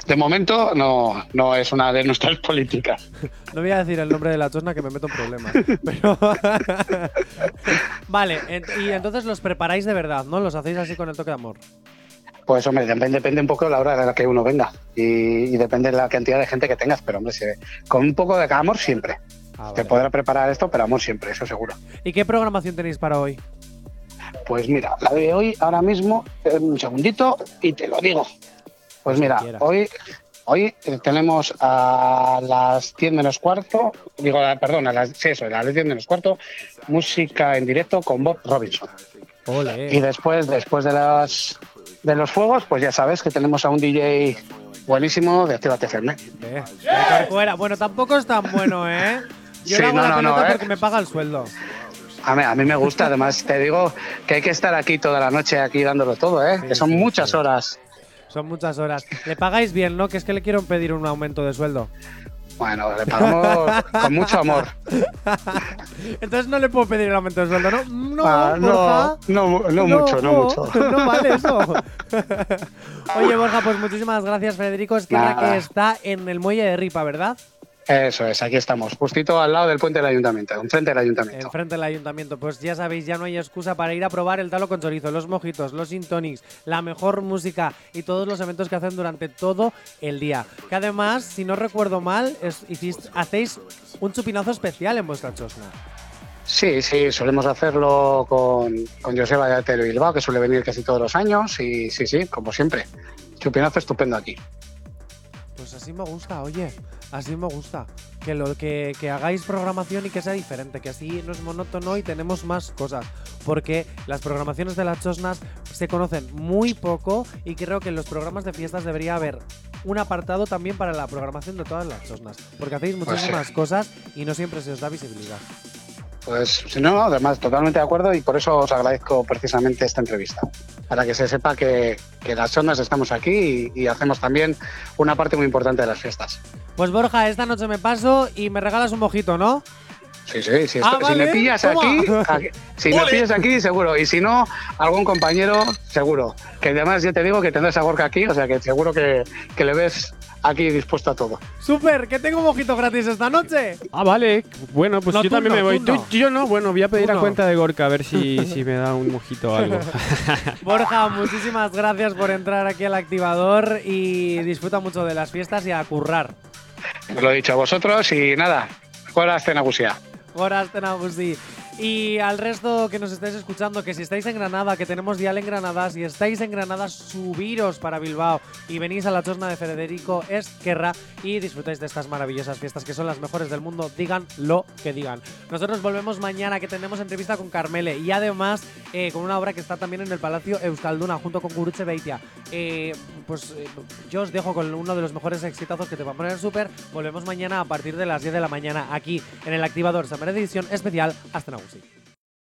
de momento no, no es una de nuestras políticas. No voy a decir el nombre de la Tosna que me meto en problemas. Pero. vale, y entonces los preparáis de verdad, ¿no? Los hacéis así con el toque de amor. Pues hombre, depende, depende un poco de la hora de la que uno venga y, y depende de la cantidad de gente que tengas, pero hombre, se- con un poco de amor siempre. Ah, Te vale. podrá preparar esto, pero amor siempre, eso seguro. ¿Y qué programación tenéis para hoy? Pues mira, la de hoy, ahora mismo, eh, un segundito y te lo digo. Pues mira, hoy, hoy eh, tenemos a las 10 menos cuarto, digo, perdón, a las, sí, eso, a las 10 menos cuarto, música en directo con Bob Robinson. Ole. Y después, después de las de los fuegos, pues ya sabes que tenemos a un DJ buenísimo de Activa FM. Eh. Bueno, tampoco es tan bueno, ¿eh? Yo Sí, hago no, la no, no, ¿eh? porque me paga el sueldo. A mí, a mí me gusta, además te digo que hay que estar aquí toda la noche aquí dándolo todo, ¿eh? que son sí, muchas horas. Son muchas horas. Le pagáis bien, ¿no? Que es que le quiero pedir un aumento de sueldo. Bueno, le pagamos con mucho amor. Entonces no le puedo pedir el aumento de sueldo, ¿no? No, Ah, no, no, no mucho, no mucho. No vale eso. Oye, Borja, pues muchísimas gracias, Federico. Es que que está en el muelle de Ripa, ¿verdad? Eso es, aquí estamos, justito al lado del puente del ayuntamiento, enfrente del ayuntamiento. Enfrente del ayuntamiento. Pues ya sabéis, ya no hay excusa para ir a probar el talo con chorizo, los mojitos, los gin tonics, la mejor música y todos los eventos que hacen durante todo el día. Que además, si no recuerdo mal, es- hiciste- hacéis un chupinazo especial en vuestra chosna. Sí, sí, solemos hacerlo con, con Joseba de Atero Bilbao, que suele venir casi todos los años, y sí, sí, como siempre. Chupinazo estupendo aquí. Pues así me gusta, oye, así me gusta. Que lo que, que hagáis programación y que sea diferente, que así no es monótono y tenemos más cosas. Porque las programaciones de las chosnas se conocen muy poco y creo que en los programas de fiestas debería haber un apartado también para la programación de todas las chosnas. Porque hacéis Pues sí. muchísimas cosas y no siempre se os da visibilidad. Pues si no, además totalmente de acuerdo y por eso os agradezco precisamente esta entrevista. Para que se sepa que, que las zonas estamos aquí y, y hacemos también una parte muy importante de las fiestas. Pues Borja, esta noche me paso y me regalas un mojito, ¿no? Sí, sí, sí. Ah, esto- si me pillas aquí- si me pillas aquí, seguro. Y si no, algún compañero, seguro. Que además ya te digo que tendrás a Gorka aquí, o sea que seguro que, que le ves aquí dispuesto a todo. ¡Súper! ¡Que tengo un mojito gratis esta noche! Ah, vale. Bueno, pues No, yo también no, me voy. tú no. Tú- yo no, bueno, voy a pedir a cuenta de Gorka a ver si, si me da un mojito o algo. Borja, muchísimas gracias por entrar aquí al activador y disfruta mucho de las fiestas y a currar. Os lo he dicho a vosotros y nada, fuera cena Gusia. Horas Tenagusi. Y al resto que nos estáis escuchando, que si estáis en Granada, que tenemos dial en Granada, si estáis en Granada, subiros para Bilbao y venís a la chosna de Federico Esquerra y disfrutáis de estas maravillosas fiestas que son las mejores del mundo, digan lo que digan. Nosotros volvemos mañana que tenemos entrevista con Carmele y además eh, con una obra que está también en el Palacio Euskalduna junto con Gurutze Beitia. Eh, pues eh, yo os dejo con uno de los mejores exitazos que te va a poner súper. Volvemos mañana a partir de las 10 de la mañana aquí en el activador Summer Edition especial Hasta Nagusi.